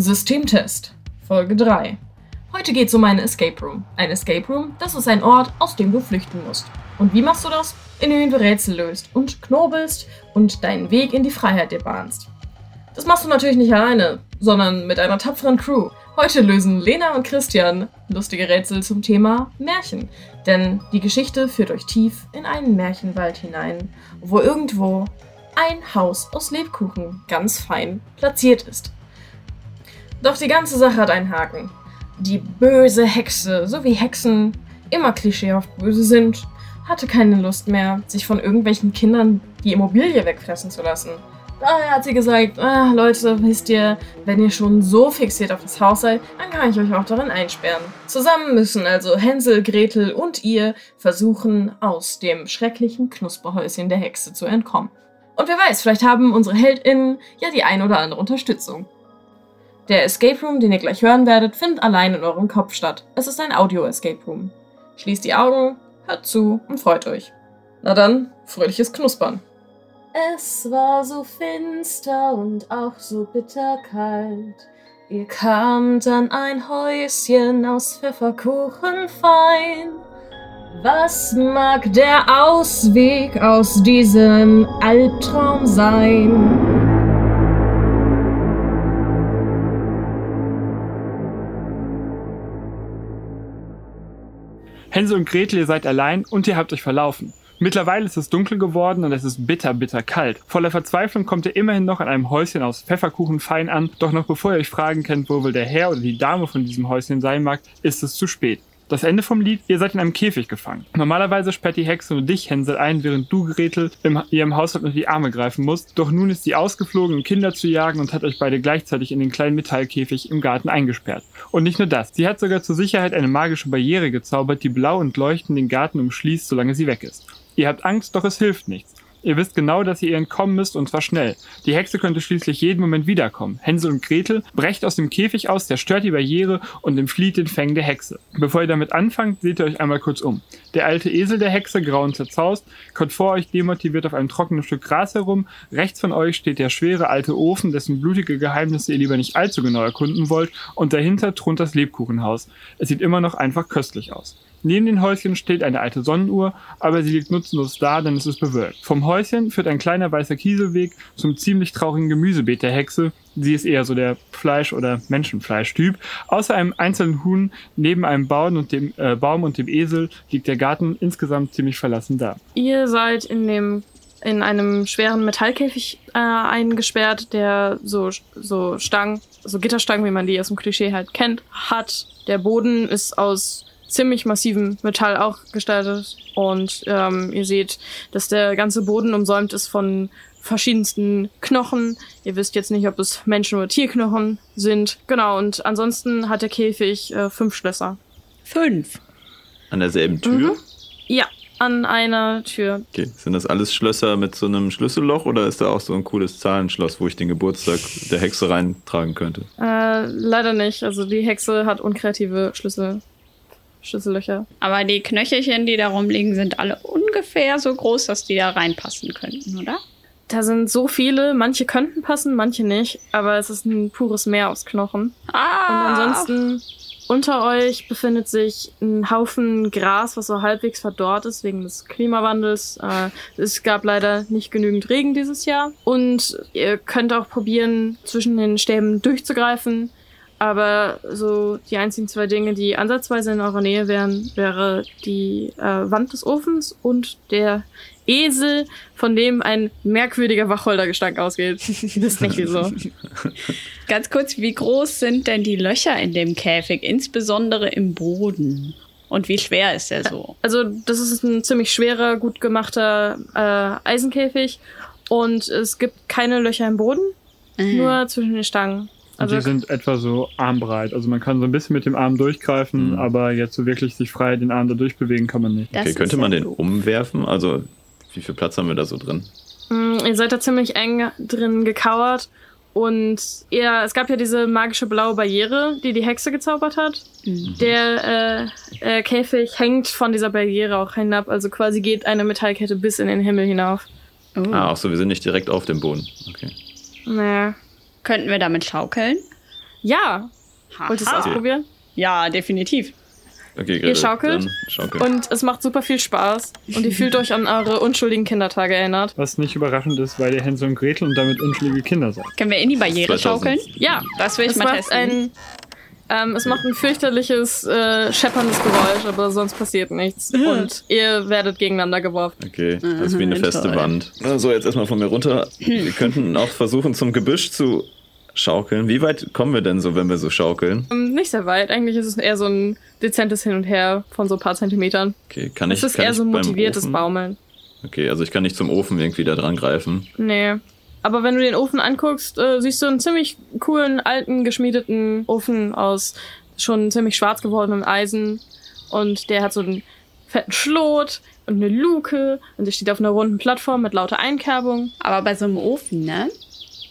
Systemtest, Folge 3. Heute geht's um einen Escape Room. Ein Escape Room, das ist ein Ort, aus dem du flüchten musst. Und wie machst du das? Indem du Rätsel löst und knobelst und deinen Weg in die Freiheit dir bahnst. Das machst du natürlich nicht alleine, sondern mit einer tapferen Crew. Heute lösen Lena und Christian lustige Rätsel zum Thema Märchen. Denn die Geschichte führt euch tief in einen Märchenwald hinein, wo irgendwo ein Haus aus Lebkuchen ganz fein platziert ist. Doch die ganze Sache hat einen Haken. Die böse Hexe, so wie Hexen immer klischeehaft böse sind, hatte keine Lust mehr, sich von irgendwelchen Kindern die Immobilie wegfressen zu lassen. Daher hat sie gesagt, ah, Leute, wisst ihr, wenn ihr schon so fixiert auf das Haus seid, dann kann ich euch auch darin einsperren. Zusammen müssen also Hänsel, Gretel und ihr versuchen, aus dem schrecklichen Knusperhäuschen der Hexe zu entkommen. Und wer weiß, vielleicht haben unsere HeldInnen ja die ein oder andere Unterstützung. Der Escape Room, den ihr gleich hören werdet, findet allein in eurem Kopf statt. Es ist ein Audio-Escape Room. Schließt die Augen, hört zu und freut euch. Na dann, fröhliches Knuspern. Es war so finster und auch so bitterkalt. Ihr kamt an ein Häuschen aus Pfefferkuchen fein. Was mag der Ausweg aus diesem Albtraum sein? Hänsel und Gretel, ihr seid allein und ihr habt euch verlaufen. Mittlerweile ist es dunkel geworden und es ist bitter, bitter kalt. Voller Verzweiflung kommt ihr immerhin noch an einem Häuschen aus Pfefferkuchen fein an, doch noch bevor ihr euch fragen könnt, wo wohl der Herr oder die Dame von diesem Häuschen sein mag, ist es zu spät. Das Ende vom Lied, ihr seid in einem Käfig gefangen. Normalerweise sperrt die Hexe nur dich, Hänsel, ein, während du, Gretel, im, ihrem Haushalt unter die Arme greifen musst. Doch nun ist sie ausgeflogen, um Kinder zu jagen und hat euch beide gleichzeitig in den kleinen Metallkäfig im Garten eingesperrt. Und nicht nur das, sie hat sogar zur Sicherheit eine magische Barriere gezaubert, die blau und leuchtend den Garten umschließt, solange sie weg ist. Ihr habt Angst, doch es hilft nichts. Ihr wisst genau, dass ihr ihr entkommen müsst und zwar schnell. Die Hexe könnte schließlich jeden Moment wiederkommen. Hänsel und Gretel brecht aus dem Käfig aus, zerstört die Barriere und entflieht den Fängen der Hexe. Bevor ihr damit anfangt, seht ihr euch einmal kurz um. Der alte Esel der Hexe, grau und zerzaust, kommt vor euch demotiviert auf einem trockenen Stück Gras herum. Rechts von euch steht der schwere alte Ofen, dessen blutige Geheimnisse ihr lieber nicht allzu genau erkunden wollt. Und dahinter thront das Lebkuchenhaus. Es sieht immer noch einfach köstlich aus. Neben den Häuschen steht eine alte Sonnenuhr, aber sie liegt nutzlos da, denn es ist bewölkt. Vom Häuschen führt ein kleiner weißer Kieselweg zum ziemlich traurigen Gemüsebeet der Hexe. Sie ist eher so der Fleisch- oder Menschenfleischtyp. Außer einem einzelnen Huhn neben einem Baum und, dem, äh, Baum und dem Esel liegt der Garten insgesamt ziemlich verlassen da. Ihr seid in dem in einem schweren Metallkäfig äh, eingesperrt, der so, so Stangen, so Gitterstangen, wie man die aus dem Klischee halt kennt, hat. Der Boden ist aus ziemlich massivem Metall auch gestaltet. Und ähm, ihr seht, dass der ganze Boden umsäumt ist von verschiedensten Knochen. Ihr wisst jetzt nicht, ob es Menschen- oder Tierknochen sind. Genau, und ansonsten hat der Käfig äh, fünf Schlösser. Fünf. An derselben Tür? Mhm. Ja, an einer Tür. Okay, sind das alles Schlösser mit so einem Schlüsselloch oder ist da auch so ein cooles Zahlenschloss, wo ich den Geburtstag der Hexe reintragen könnte? Äh, leider nicht. Also die Hexe hat unkreative Schlüssel. Schlüssellöcher. Aber die Knöchelchen, die da rumliegen, sind alle ungefähr so groß, dass die da reinpassen könnten, oder? Da sind so viele, manche könnten passen, manche nicht, aber es ist ein pures Meer aus Knochen. Ah! Und ansonsten unter euch befindet sich ein Haufen Gras, was so halbwegs verdorrt ist wegen des Klimawandels. Äh, es gab leider nicht genügend Regen dieses Jahr. Und ihr könnt auch probieren, zwischen den Stäben durchzugreifen. Aber so die einzigen zwei Dinge, die ansatzweise in eurer Nähe wären, wäre die äh, Wand des Ofens und der Esel, von dem ein merkwürdiger Wacholdergestank ausgeht. Wisst nicht wieso. Ganz kurz, wie groß sind denn die Löcher in dem Käfig, insbesondere im Boden? Und wie schwer ist der so? Also, das ist ein ziemlich schwerer, gut gemachter äh, Eisenkäfig. Und es gibt keine Löcher im Boden, Mhm. nur zwischen den Stangen. Also Also, die sind etwa so armbreit. Also man kann so ein bisschen mit dem Arm durchgreifen, Mhm. aber jetzt so wirklich sich frei den Arm da durchbewegen kann man nicht. Das Okay, könnte man den umwerfen? Also, wie viel Platz haben wir da so drin? mh, ihr seid da ziemlich eng drin gekauert. Und er, es gab ja diese magische blaue Barriere, die die Hexe gezaubert hat. Der äh, äh, Käfig hängt von dieser Barriere auch hinab, also quasi geht eine Metallkette bis in den Himmel hinauf. Oh. Ah, ach so, wir sind nicht direkt auf dem Boden. Okay. Naja. Könnten wir damit schaukeln? Ja. Wolltest du es ausprobieren? Ja, definitiv. Okay, Ihr schaukelt dann schaukeln. und es macht super viel Spaß und ihr fühlt euch an eure unschuldigen Kindertage erinnert. Was nicht überraschend ist, weil ihr Hänsel und Gretel und damit unschuldige Kinder seid. Können wir in die Barriere 2000. schaukeln? Ja, Das will ich es mal macht testen. Ähm, es macht ein fürchterliches äh, schepperndes Geräusch, aber sonst passiert nichts und ihr werdet gegeneinander geworfen. Okay, das ist wie eine Mhm, feste. Wand. So, jetzt erstmal von mir runter. Wir könnten auch versuchen, zum Gebüsch zu schaukeln. Wie weit kommen wir denn so, wenn wir so schaukeln? Ähm, nicht sehr weit. Eigentlich ist es eher so ein dezentes Hin und Her von so ein paar Zentimetern. Okay, kann ich Es ist kann eher ich so motiviertes? Baumeln. Okay, also ich kann nicht zum Ofen irgendwie da dran greifen. Nee. Aber wenn du den Ofen anguckst, äh, siehst du einen ziemlich coolen, alten, geschmiedeten Ofen aus schon ziemlich schwarz gewordenem Eisen. Und der hat so einen fetten Schlot und eine Luke. Und der steht auf einer runden Plattform mit lauter Einkerbung. Aber bei so einem Ofen, ne?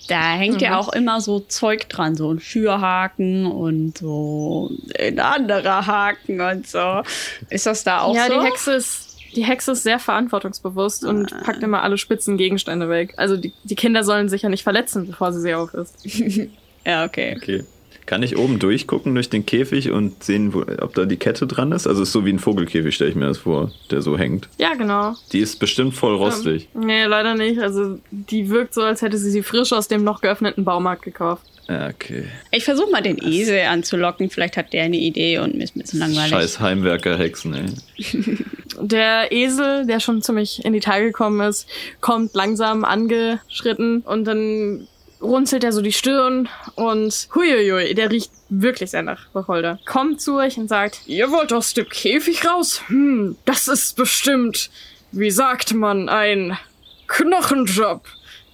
Da hängt ja Mhm. auch immer so Zeug dran, so ein Schürhaken und so ein anderer Haken und so. Ist das da auch ja, so? die Hexe ist. Die Hexe ist sehr verantwortungsbewusst und Ah. packt immer alle spitzen Gegenstände weg. Also die, die Kinder sollen sich ja nicht verletzen, bevor sie sie aufisst. Ja, okay. Okay. Kann ich oben durchgucken durch den Käfig und sehen, wo, ob da die Kette dran ist? Also es ist so wie ein Vogelkäfig, stelle ich mir das vor, der so hängt. Ja, genau. Die ist bestimmt voll rostig. Ähm, nee, leider nicht. Also die wirkt so, als hätte sie sie frisch aus dem noch geöffneten Baumarkt gekauft. Ja, okay. Ich versuche mal den Esel anzulocken. Vielleicht hat der eine Idee und mir ist ein bisschen langweilig. Scheiß Heimwerker-Hexen, ey. Der Esel, der schon ziemlich in die Taille gekommen ist, kommt langsam angeschritten und dann runzelt er so die Stirn und huiuiui, der riecht wirklich sehr nach Wacholder. Kommt zu euch und sagt, ihr wollt aus dem Käfig raus? Hm, das ist bestimmt, wie sagt man, ein Knochenjob.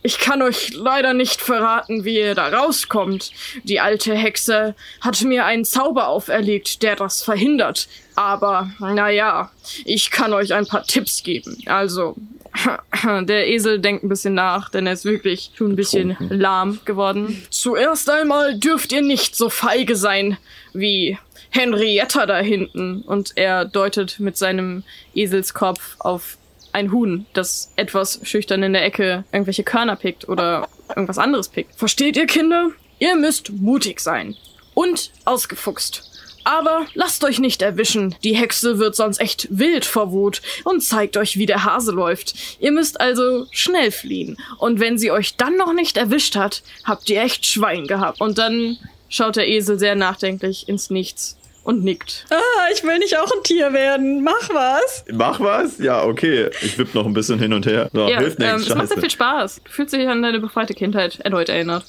Ich kann euch leider nicht verraten, wie ihr da rauskommt. Die alte Hexe hat mir einen Zauber auferlegt, der das verhindert. Aber, naja, ich kann euch ein paar Tipps geben. Also, der Esel denkt ein bisschen nach, denn er ist wirklich schon ein bisschen lahm geworden. Zuerst einmal dürft ihr nicht so feige sein wie Henrietta da hinten. Und er deutet mit seinem Eselskopf auf ein Huhn, das etwas schüchtern in der Ecke irgendwelche Körner pickt oder irgendwas anderes pickt. Versteht ihr, Kinder? Ihr müsst mutig sein. Und ausgefuchst. Aber lasst euch nicht erwischen. Die Hexe wird sonst echt wild vor Wut und zeigt euch, wie der Hase läuft. Ihr müsst also schnell fliehen. Und wenn sie euch dann noch nicht erwischt hat, habt ihr echt Schwein gehabt. Und dann schaut der Esel sehr nachdenklich ins Nichts und nickt. Ah, ich will nicht auch ein Tier werden. Mach was. Mach was? Ja, okay. Ich wipp noch ein bisschen hin und her. So, ja, hilft ähm, nichts, es macht sehr viel Spaß. Du fühlst dich an deine befreite Kindheit erneut erinnert.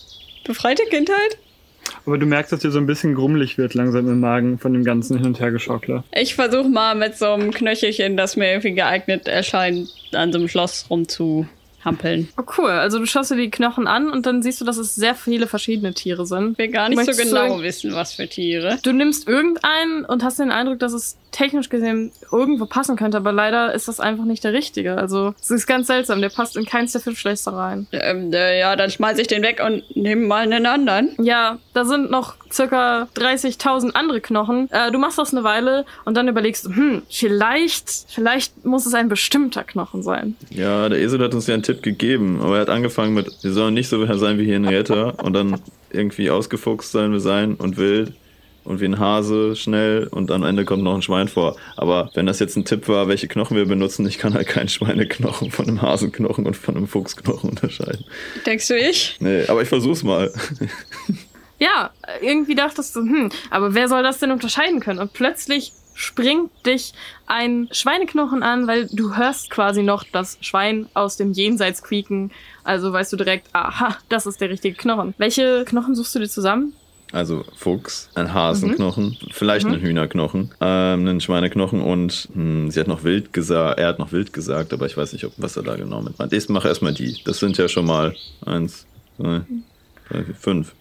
Befreite Kindheit? Aber du merkst, dass dir so ein bisschen grummelig wird langsam im Magen von dem ganzen Hin- und Hergeschaukler. Ich versuche mal mit so einem Knöchelchen, das mir irgendwie geeignet erscheint, an so einem Schloss rumzuhampeln. Oh, cool. Also du schaust dir die Knochen an und dann siehst du, dass es sehr viele verschiedene Tiere sind. Will gar nicht Möchtest so du- genau wissen, was für Tiere. Du nimmst irgendeinen und hast den Eindruck, dass es technisch gesehen irgendwo passen könnte, aber leider ist das einfach nicht der richtige. Also es ist ganz seltsam, der passt in keins der fünf Schlechter rein. Ähm, äh, ja, dann schmeiß ich den weg und nehme mal einen anderen. Ja, da sind noch circa 30.000 andere Knochen. Äh, du machst das eine Weile und dann überlegst du, hm, vielleicht, vielleicht muss es ein bestimmter Knochen sein. Ja, der Esel hat uns ja einen Tipp gegeben, aber er hat angefangen mit, wir sollen nicht so sein wie Henrietta und dann irgendwie ausgefuchst sein wir sein und wild und wie ein Hase schnell und am Ende kommt noch ein Schwein vor. Aber wenn das jetzt ein Tipp war, welche Knochen wir benutzen, ich kann halt keinen Schweineknochen von einem Hasenknochen und von einem Fuchsknochen unterscheiden. Denkst du ich? Nee, aber ich versuch's mal. Ja, irgendwie dachtest du, hm, aber wer soll das denn unterscheiden können? Und plötzlich springt dich ein Schweineknochen an, weil du hörst quasi noch das Schwein aus dem Jenseits quieken. Also weißt du direkt, aha, das ist der richtige Knochen. Welche Knochen suchst du dir zusammen? Also Fuchs, ein Hasenknochen, vielleicht einen Hühnerknochen, ähm, einen Schweineknochen und hm, sie hat noch wild gesagt, er hat noch wild gesagt, aber ich weiß nicht, ob, was er da genau mit meint. Ich mache erstmal die. Das sind ja schon mal eins, zwei, drei, vier, fünf.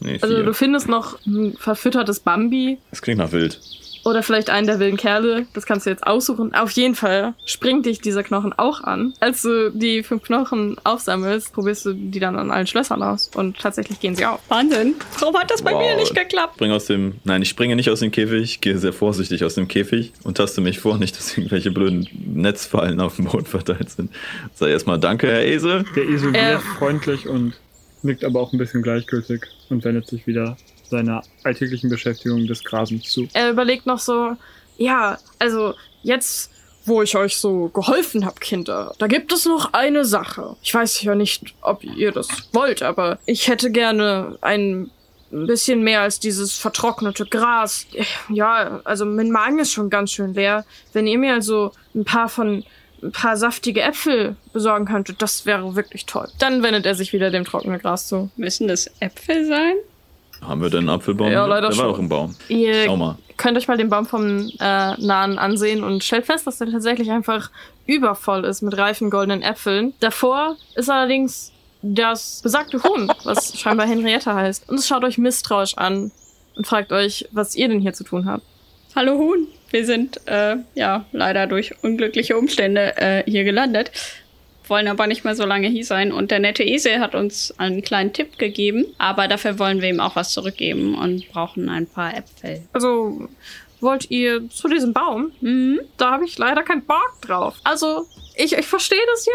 Nee, Also du findest noch ein verfüttertes Bambi. das klingt nach wild. Oder vielleicht einen der wilden Kerle. Das kannst du jetzt aussuchen. Auf jeden Fall springt dich dieser Knochen auch an. Als du die fünf Knochen aufsammelst, probierst du die dann an allen Schlössern aus. Und tatsächlich gehen sie auf. Wahnsinn. Warum hat das bei Wow. mir nicht geklappt? Spring aus dem. Nein, ich springe nicht aus dem Käfig, gehe sehr vorsichtig aus dem Käfig und taste mich vor, nicht, dass irgendwelche blöden Netzfallen auf dem Boden verteilt sind. Sag erstmal Danke, Herr Esel. Der isoliert Äh. freundlich und nickt aber auch ein bisschen gleichgültig und wendet sich wieder seiner alltäglichen Beschäftigung des Grasens zu. Er überlegt noch so, ja, also jetzt, wo ich euch so geholfen hab, Kinder, da gibt es noch eine Sache. Ich weiß ja nicht, ob ihr das wollt, aber ich hätte gerne ein bisschen mehr als dieses vertrocknete Gras. Ja, also mein Magen ist schon ganz schön leer. Wenn ihr mir also ein paar von ein paar saftige Äpfel besorgen könntet, das wäre wirklich toll. Dann wendet er sich wieder dem trockenen Gras zu. Müssen das Äpfel sein? Haben wir denn einen Apfelbaum? Ja, leider Der war schon. doch ein Baum. Ihr Schau mal. könnt euch mal den Baum vom äh, Nahen ansehen und stellt fest, dass er tatsächlich einfach übervoll ist mit reifen goldenen Äpfeln. Davor ist allerdings das besagte Huhn, was scheinbar Henrietta heißt. Und es schaut euch misstrauisch an und fragt euch, was ihr denn hier zu tun habt. Hallo Huhn. Wir sind, äh, ja, leider durch unglückliche Umstände äh, hier gelandet. Wollen aber nicht mehr so lange hier sein. Und der nette Esel hat uns einen kleinen Tipp gegeben. Aber dafür wollen wir ihm auch was zurückgeben und brauchen ein paar Äpfel. Also, wollt ihr zu diesem Baum? Mhm. Da habe ich leider keinen Bock drauf. Also, ich, ich verstehe das ja.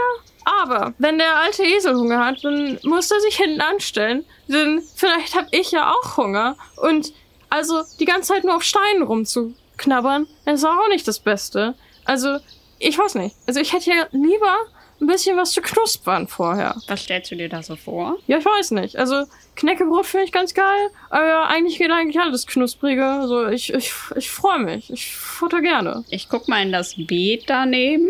Aber wenn der alte Esel Hunger hat, dann muss er sich hinten anstellen. Denn vielleicht habe ich ja auch Hunger. Und also die ganze Zeit nur auf Steinen rumzuknabbern, ist auch nicht das Beste. Also, ich weiß nicht. Also ich hätte ja lieber ein bisschen was zu knuspern vorher. Was stellst du dir da so vor? Ja, ich weiß nicht. Also Knäckebrot finde ich ganz geil, aber ja, eigentlich geht eigentlich alles knusprige. Also ich, ich, ich freue mich. Ich futter gerne. Ich guck mal in das Beet daneben.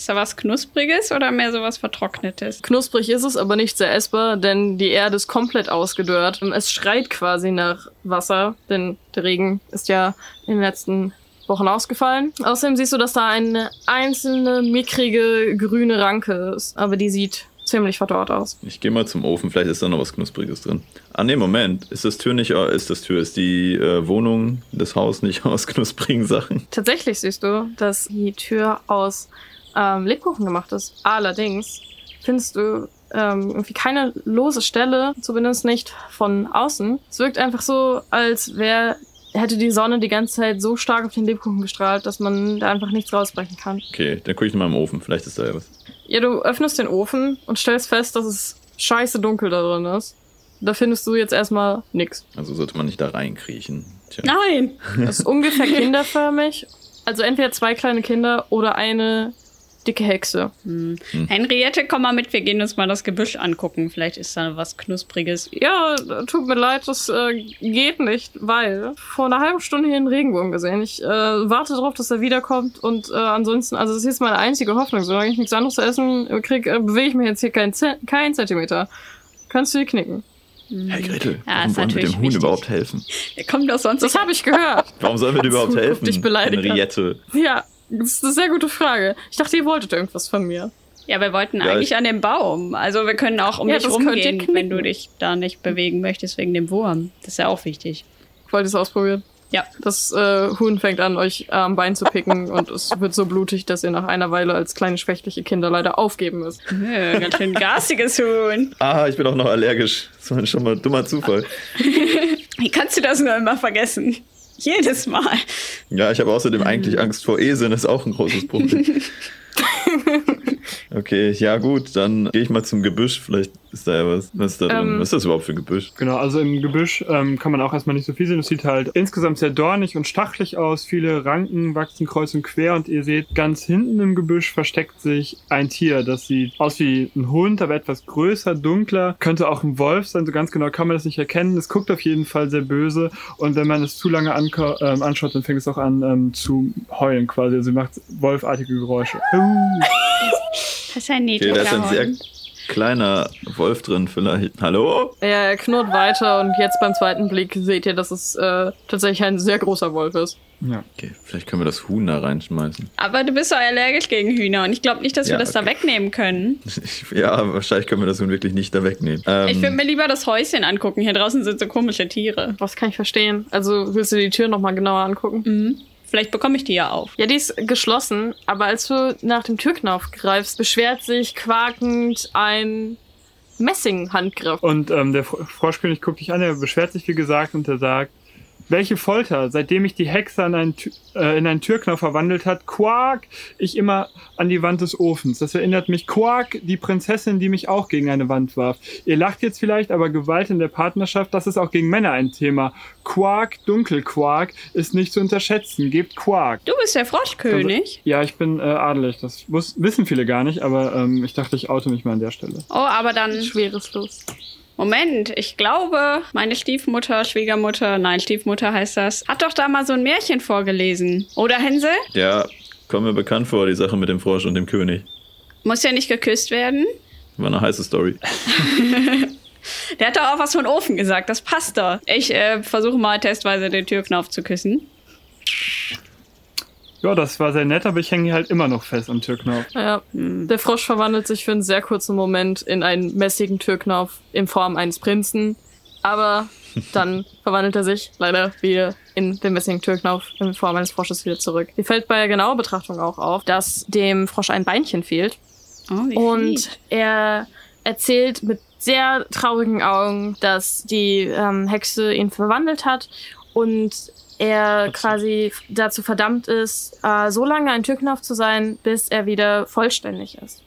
Ist da was Knuspriges oder mehr so was Vertrocknetes? Knusprig ist es, aber nicht sehr essbar, denn die Erde ist komplett ausgedörrt. Es schreit quasi nach Wasser, denn der Regen ist ja in den letzten Wochen ausgefallen. Außerdem siehst du, dass da eine einzelne mickrige grüne Ranke ist, aber die sieht ziemlich verdorrt aus. Ich gehe mal zum Ofen, vielleicht ist da noch was Knuspriges drin. Ah, nee, Moment. Ist das Tür nicht, äh, ist das Tür, ist die äh, Wohnung, das Haus nicht aus knusprigen Sachen? Tatsächlich siehst du, dass die Tür aus ähm, Lebkuchen gemacht ist. Allerdings findest du ähm, irgendwie keine lose Stelle, zumindest nicht von außen. Es wirkt einfach so, als wäre hätte die Sonne die ganze Zeit so stark auf den Lebkuchen gestrahlt, dass man da einfach nichts rausbrechen kann. Okay, dann gucke ich noch mal im Ofen, vielleicht ist da ja was. Ja, du öffnest den Ofen und stellst fest, dass es scheiße dunkel da drin ist. Da findest du jetzt erstmal nix. Also sollte man nicht da reinkriechen. Tja. Nein! Es ist ungefähr kinderförmig. Also entweder zwei kleine Kinder oder eine dicke Hexe. Hm. Henriette, komm mal mit, wir gehen uns mal das Gebüsch angucken. Vielleicht ist da was Knuspriges. Ja, tut mir leid, das äh, geht nicht, weil vor einer halben Stunde hier einen Regenbogen gesehen. Ich äh, warte darauf, dass er wiederkommt und äh, ansonsten, also das ist jetzt meine einzige Hoffnung. Solange ich nichts anderes zu essen kriege, äh, bewege ich mich jetzt hier keinen keinen Zentimeter. Kannst du dir knicken? Hey Gretel, Ja, warum ist wollen wir dem Huhn wichtig. überhaupt helfen? Der kommt doch sonst Das habe ich gehört. Warum sollen wir dir überhaupt helfen? Zukünftig beleidigt. Henriette. Ja, das ist eine sehr gute Frage. Ich dachte, ihr wolltet irgendwas von mir. Ja, wir wollten Ja, eigentlich ich- an dem Baum. Also wir können auch um Ja, dich rumgehen, wenn du dich da nicht bewegen möchtest wegen dem Wurm. Das ist ja auch wichtig. Wollt ihr es ausprobieren? Ja. Das äh, Huhn fängt an, euch am Bein zu picken und es wird so blutig, dass ihr nach einer Weile als kleine schwächliche Kinder leider aufgeben müsst. Nö, ganz schön garstiges Huhn. Ah, ich bin auch noch allergisch. Das war ein schon mal dummer Zufall. Wie kannst du das nur immer vergessen? Jedes Mal. Ja, ich habe außerdem eigentlich Angst vor Eseln, das ist auch ein großes Problem. Okay, ja gut, dann gehe ich mal zum Gebüsch. Vielleicht ist da ja was. Was ist da drin? Ähm. Was ist das überhaupt für ein Gebüsch? Genau, also im Gebüsch ähm, kann man auch erstmal nicht so viel sehen. Es sieht halt insgesamt sehr dornig und stachelig aus. Viele Ranken wachsen kreuz und quer und ihr seht, ganz hinten im Gebüsch versteckt sich ein Tier. Das sieht aus wie ein Hund, aber etwas größer, dunkler. Könnte auch ein Wolf sein, so ganz genau kann man das nicht erkennen. Es guckt auf jeden Fall sehr böse und wenn man es zu lange ähm, anschaut, dann fängt es auch an ähm, zu heulen quasi. Also sie macht wolfartige Geräusche. Das ist ein Okay, niedlicher da ist ein sehr kleiner Wolf drin vielleicht. Hallo? Er knurrt weiter und jetzt beim zweiten Blick seht ihr, dass es äh, tatsächlich ein sehr großer Wolf ist. Ja. Okay, vielleicht können wir das Huhn da reinschmeißen. Aber du bist doch allergisch gegen Hühner und ich glaube nicht, dass wir Ja, das da okay. wegnehmen können. ja, wahrscheinlich können wir das Huhn wirklich nicht da wegnehmen. Ähm, Ich würde mir lieber das Häuschen angucken. Hier draußen sind so komische Tiere. Was kann ich verstehen? Also willst du die Tür nochmal genauer angucken? Mhm. Vielleicht bekomme ich die ja auf. Ja, die ist geschlossen, aber als du nach dem Türknauf greifst, beschwert sich quakend ein Messinghandgriff. Und ähm, der Fro- Froschkönig guckt dich an, er beschwert sich wie gesagt und er sagt, welche Folter, seitdem ich die Hexe an einen, äh, in einen Türknopf verwandelt hat, Quark, ich immer an die Wand des Ofens. Das erinnert mich, Quark, die Prinzessin, die mich auch gegen eine Wand warf. Ihr lacht jetzt vielleicht, aber Gewalt in der Partnerschaft, das ist auch gegen Männer ein Thema. Quark, Dunkelquark, ist nicht zu unterschätzen. Gebt Quark. Du bist der Froschkönig. Ja, ich bin äh, adelig. Das wissen viele gar nicht, aber ähm, ich dachte, ich oute mich mal an der Stelle. Oh, aber dann. Schweres Los. Moment, ich glaube, meine Stiefmutter, Schwiegermutter, nein, Stiefmutter heißt das, hat doch da mal so ein Märchen vorgelesen. Oder, Hänsel? ja, kommt mir bekannt vor, die Sache mit dem Frosch und dem König. Muss ja nicht geküsst werden. War eine heiße Story. Der hat doch auch was von Ofen gesagt, das passt doch. Ich äh, versuche mal testweise den Türknauf zu küssen. Ja, das war sehr nett, aber ich hänge halt immer noch fest am Türknauf. Ja, der Frosch verwandelt sich für einen sehr kurzen Moment in einen messigen Türknauf in Form eines Prinzen. Aber dann verwandelt er sich leider wieder in den messigen Türknauf in Form eines Frosches wieder zurück. Dir fällt bei genauer Betrachtung auch auf, dass dem Frosch ein Beinchen fehlt. Oh, Und er erzählt mit sehr traurigen Augen, dass die ähm, Hexe ihn verwandelt hat und er quasi dazu verdammt ist, äh, so lange ein Türknauf zu sein, bis er wieder vollständig ist.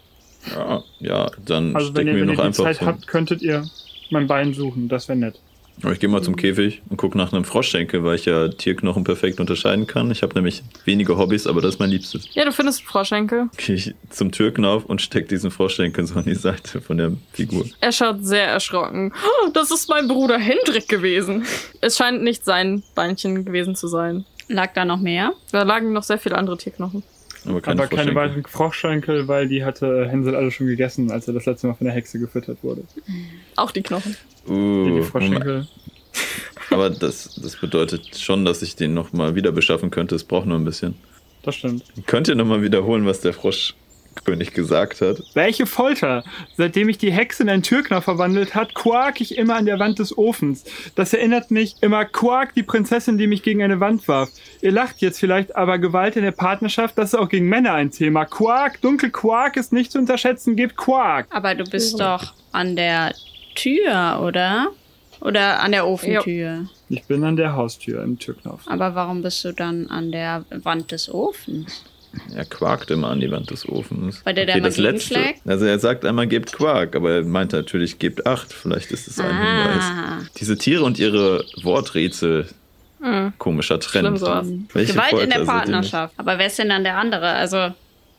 Ja, ja dann Also wenn stecken ihr, wir wenn ihr noch die einfach Zeit habt, könntet ihr mein Bein suchen. Das wäre nett. Aber ich gehe mal zum Käfig und gucke nach einem Froschschenkel, weil ich ja Tierknochen perfekt unterscheiden kann. Ich habe nämlich wenige Hobbys, aber das ist mein Liebstes. Ja, du findest einen Froschenkel. Gehe ich zum Türknauf und steck diesen Froschschenkel so an die Seite von der Figur. Er schaut sehr erschrocken. Oh, das ist mein Bruder Hendrik gewesen. Es scheint nicht sein Beinchen gewesen zu sein. Lag da noch mehr? Da lagen noch sehr viele andere Tierknochen. Aber keine Aber keine weiteren Froschschenkel, weil die hatte Hänsel alle schon gegessen, als er das letzte Mal von der Hexe gefüttert wurde. Auch die Knochen. Die Uh, Moment. Froschschenkel. aber das, das bedeutet schon, dass ich den nochmal wieder beschaffen könnte. Es braucht nur ein bisschen. Das stimmt. Könnt ihr nochmal wiederholen, was der Froschkönig gesagt hat? Welche Folter! Seitdem ich die Hexe in einen Türknopf verwandelt hat, quark ich immer an der Wand des Ofens. Das erinnert mich immer quark die Prinzessin, die mich gegen eine Wand warf. Ihr lacht jetzt vielleicht, aber Gewalt in der Partnerschaft, das ist auch gegen Männer ein Thema. Quark, dunkel Quark ist nicht zu unterschätzen, gebt Quark. Aber du bist doch an der Tür, oder? Oder an der Ofentür. Ich bin an der Haustür im Türknopf. Aber warum bist du dann an der Wand des Ofens? Er quakt immer an die Wand des Ofens. Weil der da immer gegenschlägt? Also er sagt einmal, gebt Quark, aber er meint natürlich, gebt acht. Vielleicht ist es ein Hinweis. Ah. Diese Tiere und ihre Worträtsel. Komischer Trend. Schlimm sowas. Welche Gewalt in der Folter seht ihr Partnerschaft. Aber wer ist denn dann der andere? Also,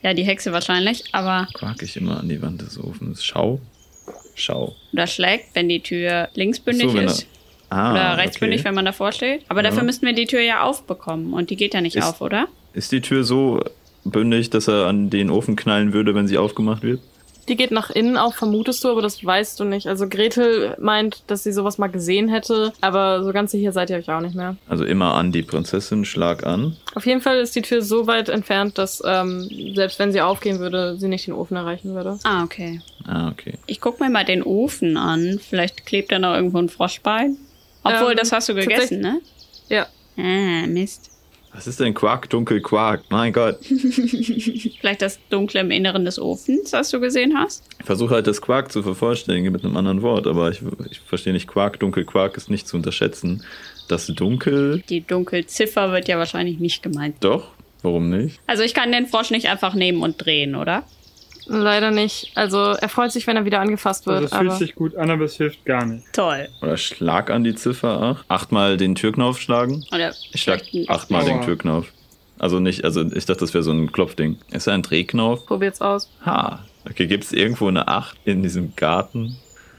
ja, die Hexe wahrscheinlich, aber? Quak ich immer an die Wand des Ofens. Schau. Schau. oder schlägt, wenn die Tür linksbündig so, ist. Ah, Oder rechtsbündig, okay. wenn man davor steht. Aber Ja. dafür müssten wir die Tür ja aufbekommen. Und die geht ja nicht Ist- auf, oder? Ist die Tür so bündig, dass er an den Ofen knallen würde, wenn sie aufgemacht wird? Die geht nach innen auf, vermutest du, aber das weißt du nicht. Also Gretel meint, dass sie sowas mal gesehen hätte, aber so ganz sicher seid ihr euch auch nicht mehr. Also immer an die Prinzessin, Schlag an. Auf jeden Fall ist die Tür so weit entfernt, dass ähm, selbst wenn sie aufgehen würde, sie nicht den Ofen erreichen würde. Ah, okay. Ah, okay. Ich guck mir mal den Ofen an. Vielleicht klebt da noch irgendwo ein Froschbein. Obwohl, Ähm, das hast du gegessen, ne? Ja. Ah, Mist. Was ist denn Quark, dunkel Quark? Mein Gott. Vielleicht das Dunkle im Inneren des Ofens, was du gesehen hast? Ich versuche halt das Quark zu vervollständigen mit einem anderen Wort, aber ich, ich verstehe nicht, Quark, dunkel Quark ist nicht zu unterschätzen. Das Dunkel, Die Dunkelziffer wird ja wahrscheinlich nicht gemeint. doch, warum nicht? Also ich kann den Frosch nicht einfach nehmen und drehen, oder? Leider nicht. Also er freut sich, wenn er wieder angefasst Also wird, es fühlt sich gut an, aber es hilft gar nicht. Toll. Oder Schlag an die Ziffer 8. Achtmal den Türknauf schlagen. Oder Ich schlag achtmal den Aua. Türknauf. Also nicht, also ich dachte, das wäre so ein Klopfding. Ist er ein Drehknauf? probiert's aus. Ha. Okay, gibt es irgendwo eine 8 in diesem Garten?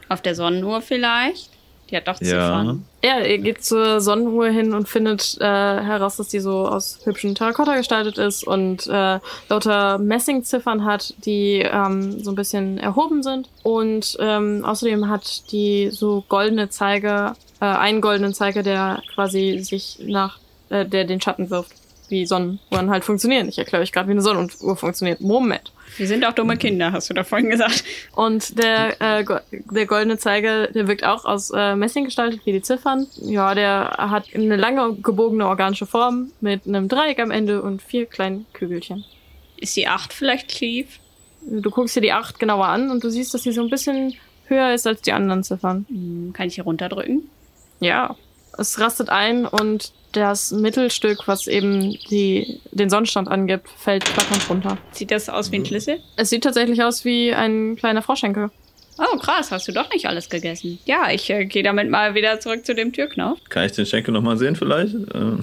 Auf der Sonnenuhr vielleicht? Die hat doch Ja. Ziffern. Ja, ihr geht zur Sonnenuhr hin und findet äh, heraus, dass die so aus hübschen Terrakotta gestaltet ist und äh, lauter Messingziffern hat, die ähm, so ein bisschen erhoben sind. Und ähm, außerdem hat die so goldene Zeiger, äh, einen goldenen Zeiger, der quasi sich nach, äh, der den Schatten wirft. wie Sonnenuhren halt funktionieren. Ich erkläre euch gerade, wie eine Sonnenuhr funktioniert. Moment. Wir sind auch dumme Kinder, hast du da vorhin gesagt. Und der, äh, go- der goldene Zeiger, der wirkt auch aus äh, Messing gestaltet, wie die Ziffern. Ja, der hat eine lange gebogene organische Form mit einem Dreieck am Ende und vier kleinen Kügelchen. Ist die 8 vielleicht schief? Du guckst dir die 8 genauer an und du siehst, dass sie so ein bisschen höher ist als die anderen Ziffern. Hm, Kann ich hier runterdrücken? Ja, es rastet ein und das Mittelstück, was eben die, den Sonnenstand angibt, fällt klappernd runter. Sieht das aus wie ein Schlüssel? Es sieht tatsächlich aus wie ein kleiner Froschenkel. Oh, krass, hast du doch nicht alles gegessen. Ja, ich äh, gehe damit mal wieder zurück zu dem Türknauf. Kann ich den Schenkel nochmal sehen vielleicht? Äh,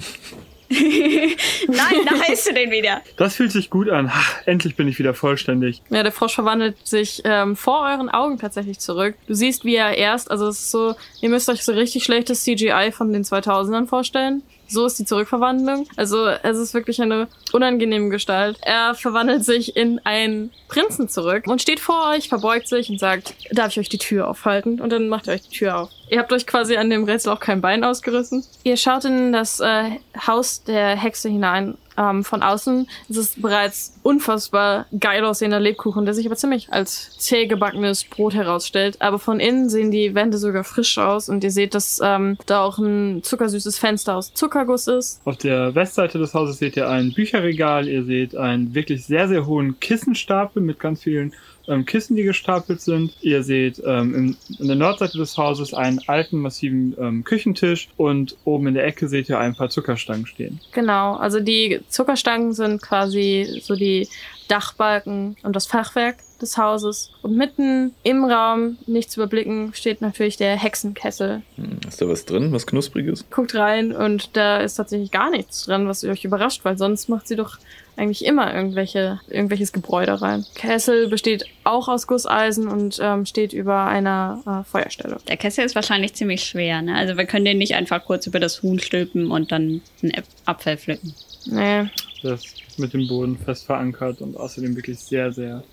Nein, da heißt du den wieder. Das fühlt sich gut an. Ha, endlich bin ich wieder vollständig. Ja, der Frosch verwandelt sich ähm, vor euren Augen tatsächlich zurück. Du siehst, wie er erst, also es ist so, ihr müsst euch so richtig schlechtes CGI von den 2000ern vorstellen. So ist die Zurückverwandlung. Also es ist wirklich eine unangenehme Gestalt. Er verwandelt sich in einen Prinzen zurück und steht vor euch, verbeugt sich und sagt, darf ich euch die Tür aufhalten? Und dann macht er euch die Tür auf. Ihr habt euch quasi an dem Rätsel auch kein Bein ausgerissen. Ihr schaut in das äh, Haus der Hexe hinein. Ähm, von außen ist es bereits unfassbar geil aussehender Lebkuchen, der sich aber ziemlich als zäh gebackenes Brot herausstellt. Aber von innen sehen die Wände sogar frisch aus und ihr seht, dass ähm, da auch ein zuckersüßes Fenster aus Zuckerguss ist. Auf der Westseite des Hauses seht ihr ein Bücherregal, ihr seht einen wirklich sehr, sehr hohen Kissenstapel mit ganz vielen ähm, Kissen, die gestapelt sind. Ihr seht ähm, in, in der Nordseite des Hauses einen alten, massiven ähm, Küchentisch und oben in der Ecke seht ihr ein paar Zuckerstangen stehen. Genau, also die Zuckerstangen sind quasi so die Dachbalken und das Fachwerk des Hauses. Und mitten im Raum, nicht zu überblicken, steht natürlich der Hexenkessel. hm, ist da was drin, was Knuspriges? Guckt rein und da ist tatsächlich gar nichts dran, was euch überrascht, weil sonst macht sie doch eigentlich immer irgendwelche, irgendwelches Gebräu da rein. Kessel besteht auch aus Gusseisen und ähm, steht über einer äh, Feuerstelle. Der Kessel ist wahrscheinlich ziemlich schwer, ne? Also wir können den nicht einfach kurz über das Huhn stülpen und dann einen Apfel pflücken. Nee, Das mit dem Boden fest verankert und außerdem wirklich sehr, sehr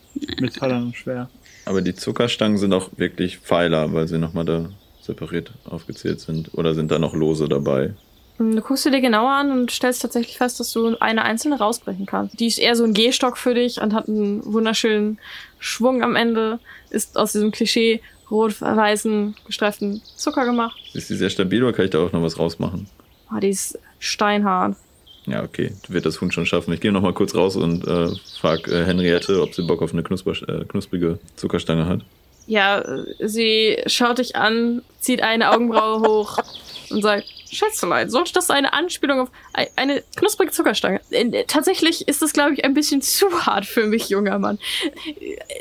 metallern und schwer. Aber die Zuckerstangen sind auch wirklich Pfeiler, weil sie nochmal da separiert aufgezählt sind. Oder sind da noch lose dabei? Du guckst dir die genauer an und stellst tatsächlich fest, dass du eine einzelne rausbrechen kannst. Die ist eher so ein Gehstock für dich und hat einen wunderschönen Schwung am Ende. Ist aus diesem Klischee rot-weißen gestreiften Zucker gemacht. Ist die sehr stabil oder kann ich da auch noch was rausmachen? Oh, die ist steinhart. Ja, okay. Wird das Huhn schon schaffen. Ich gehe noch mal kurz raus und äh, frag äh, Henriette, ob sie Bock auf eine knusper, äh, knusprige Zuckerstange hat. Ja, sie schaut dich an, zieht eine Augenbraue hoch und sagt, Schätzelein, sollte das eine Anspielung auf ei- eine knusprige Zuckerstange? Äh, Tatsächlich ist das, glaube ich, ein bisschen zu hart für mich, junger Mann.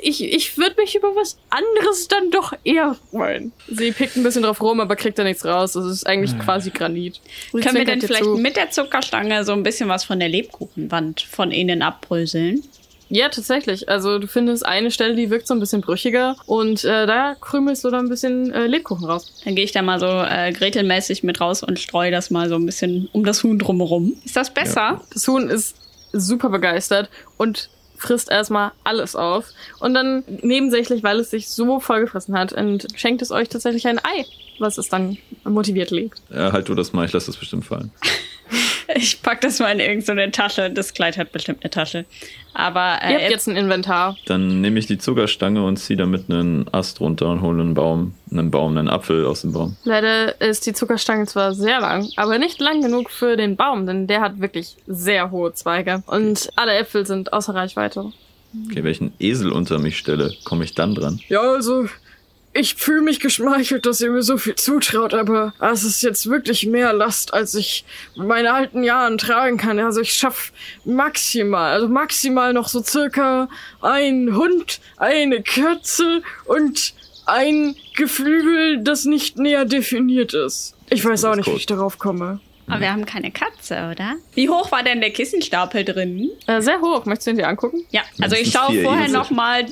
Ich, ich würde mich über was anderes dann doch eher freuen. Sie pickt ein bisschen drauf rum, aber kriegt da nichts raus. Das ist eigentlich quasi Granit. Sie Können wir denn vielleicht zu. mit der Zuckerstange so ein bisschen was von der Lebkuchenwand von innen abbröseln? Ja, tatsächlich. Also du findest eine Stelle, die wirkt so ein bisschen brüchiger und äh, da krümelst du dann ein bisschen äh, Lebkuchen raus. Dann gehe ich da mal so äh, Gretelmäßig mit raus und streue das mal so ein bisschen um das Huhn drumherum. Ist das besser? Das Huhn ist super begeistert und frisst erstmal alles auf. Und dann nebensächlich, weil es sich so vollgefressen hat, und schenkt es euch tatsächlich ein Ei, was es dann motiviert legt. Ja, halt du das mal, ich lasse das bestimmt fallen. Ich pack das mal in irgendeine Tasche. Das Kleid hat bestimmt eine Tasche. Aber äh, Ihr habt jetzt ein Inventar. Dann nehme ich die Zuckerstange und ziehe damit einen Ast runter und hole einen Baum, einen Baum, einen Apfel aus dem Baum. Leider ist die Zuckerstange zwar sehr lang, aber nicht lang genug für den Baum, denn der hat wirklich sehr hohe Zweige. Und alle Äpfel sind außer Reichweite. Okay, welchen Esel unter mich stelle, komme ich dann dran? Ja, also, ich fühle mich geschmeichelt, dass ihr mir so viel zutraut, aber es ist jetzt wirklich mehr Last, als ich in meinen alten Jahren tragen kann. Also ich schaff maximal, also maximal noch so circa ein Hund, eine Katze und ein Geflügel, das nicht näher definiert ist. Ich weiß auch nicht, wie ich darauf komme. Aber wir haben keine Katze, oder? Wie hoch war denn der Kissenstapel drin? Äh, sehr hoch, möchtest du ihn dir angucken? Ja, also ich schaue vorher Esel. noch mal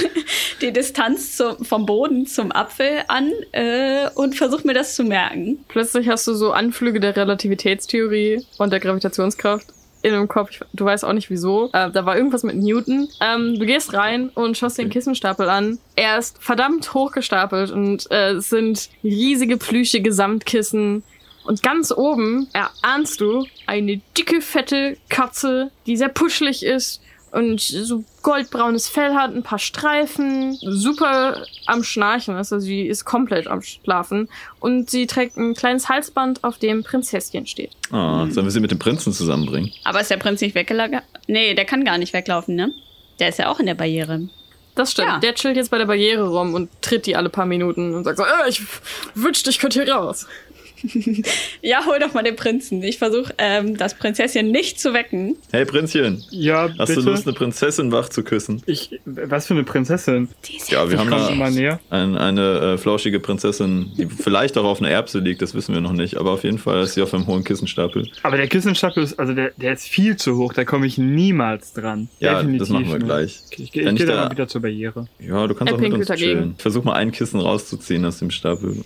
die Distanz zum, vom Boden zum Apfel an äh, und versuche mir das zu merken. Plötzlich hast du so Anflüge der Relativitätstheorie und der Gravitationskraft in dem Kopf. Ich, du weißt auch nicht wieso. Äh, da war irgendwas mit Newton. Ähm, du gehst rein und schaust den Kissenstapel an. Er ist verdammt hochgestapelt und äh, es sind riesige plüschige Samtkissen Und ganz oben erahnst du eine dicke, fette Katze, die sehr puschelig ist und so goldbraunes Fell hat, ein paar Streifen, super am Schnarchen ist, also sie ist komplett am Schlafen und sie trägt ein kleines Halsband, auf dem Prinzesschen steht. Oh, sollen wir sie mit dem Prinzen zusammenbringen? Aber ist der Prinz nicht weggelagert? Nee, der kann gar nicht weglaufen, ne? Der ist ja auch in der Barriere. Das stimmt. Ja. Der chillt jetzt bei der Barriere rum und tritt die alle paar Minuten und sagt so, äh, ich wünschte, ich könnte hier raus. Ja, hol doch mal den Prinzen. Ich versuche, ähm, das Prinzesschen nicht zu wecken. Hey Prinzchen, Ja, hast bitte. du Lust, eine Prinzessin wach zu küssen? ich, was für eine Prinzessin? Ja, wir haben da ein, eine äh, flauschige Prinzessin, die vielleicht auch auf einer Erbse liegt, das wissen wir noch nicht, aber auf jeden Fall ist sie auf einem hohen Kissenstapel. Aber der Kissenstapel ist, also der, der ist viel zu hoch, da komme ich niemals dran. Ja, Definitiv das machen wir nicht. gleich. Ich gehe ich ich geh dann da- mal wieder zur Barriere. Ja, du kannst Er auch mit uns chillen. Ich versuch mal ein Kissen rauszuziehen aus dem Stapel.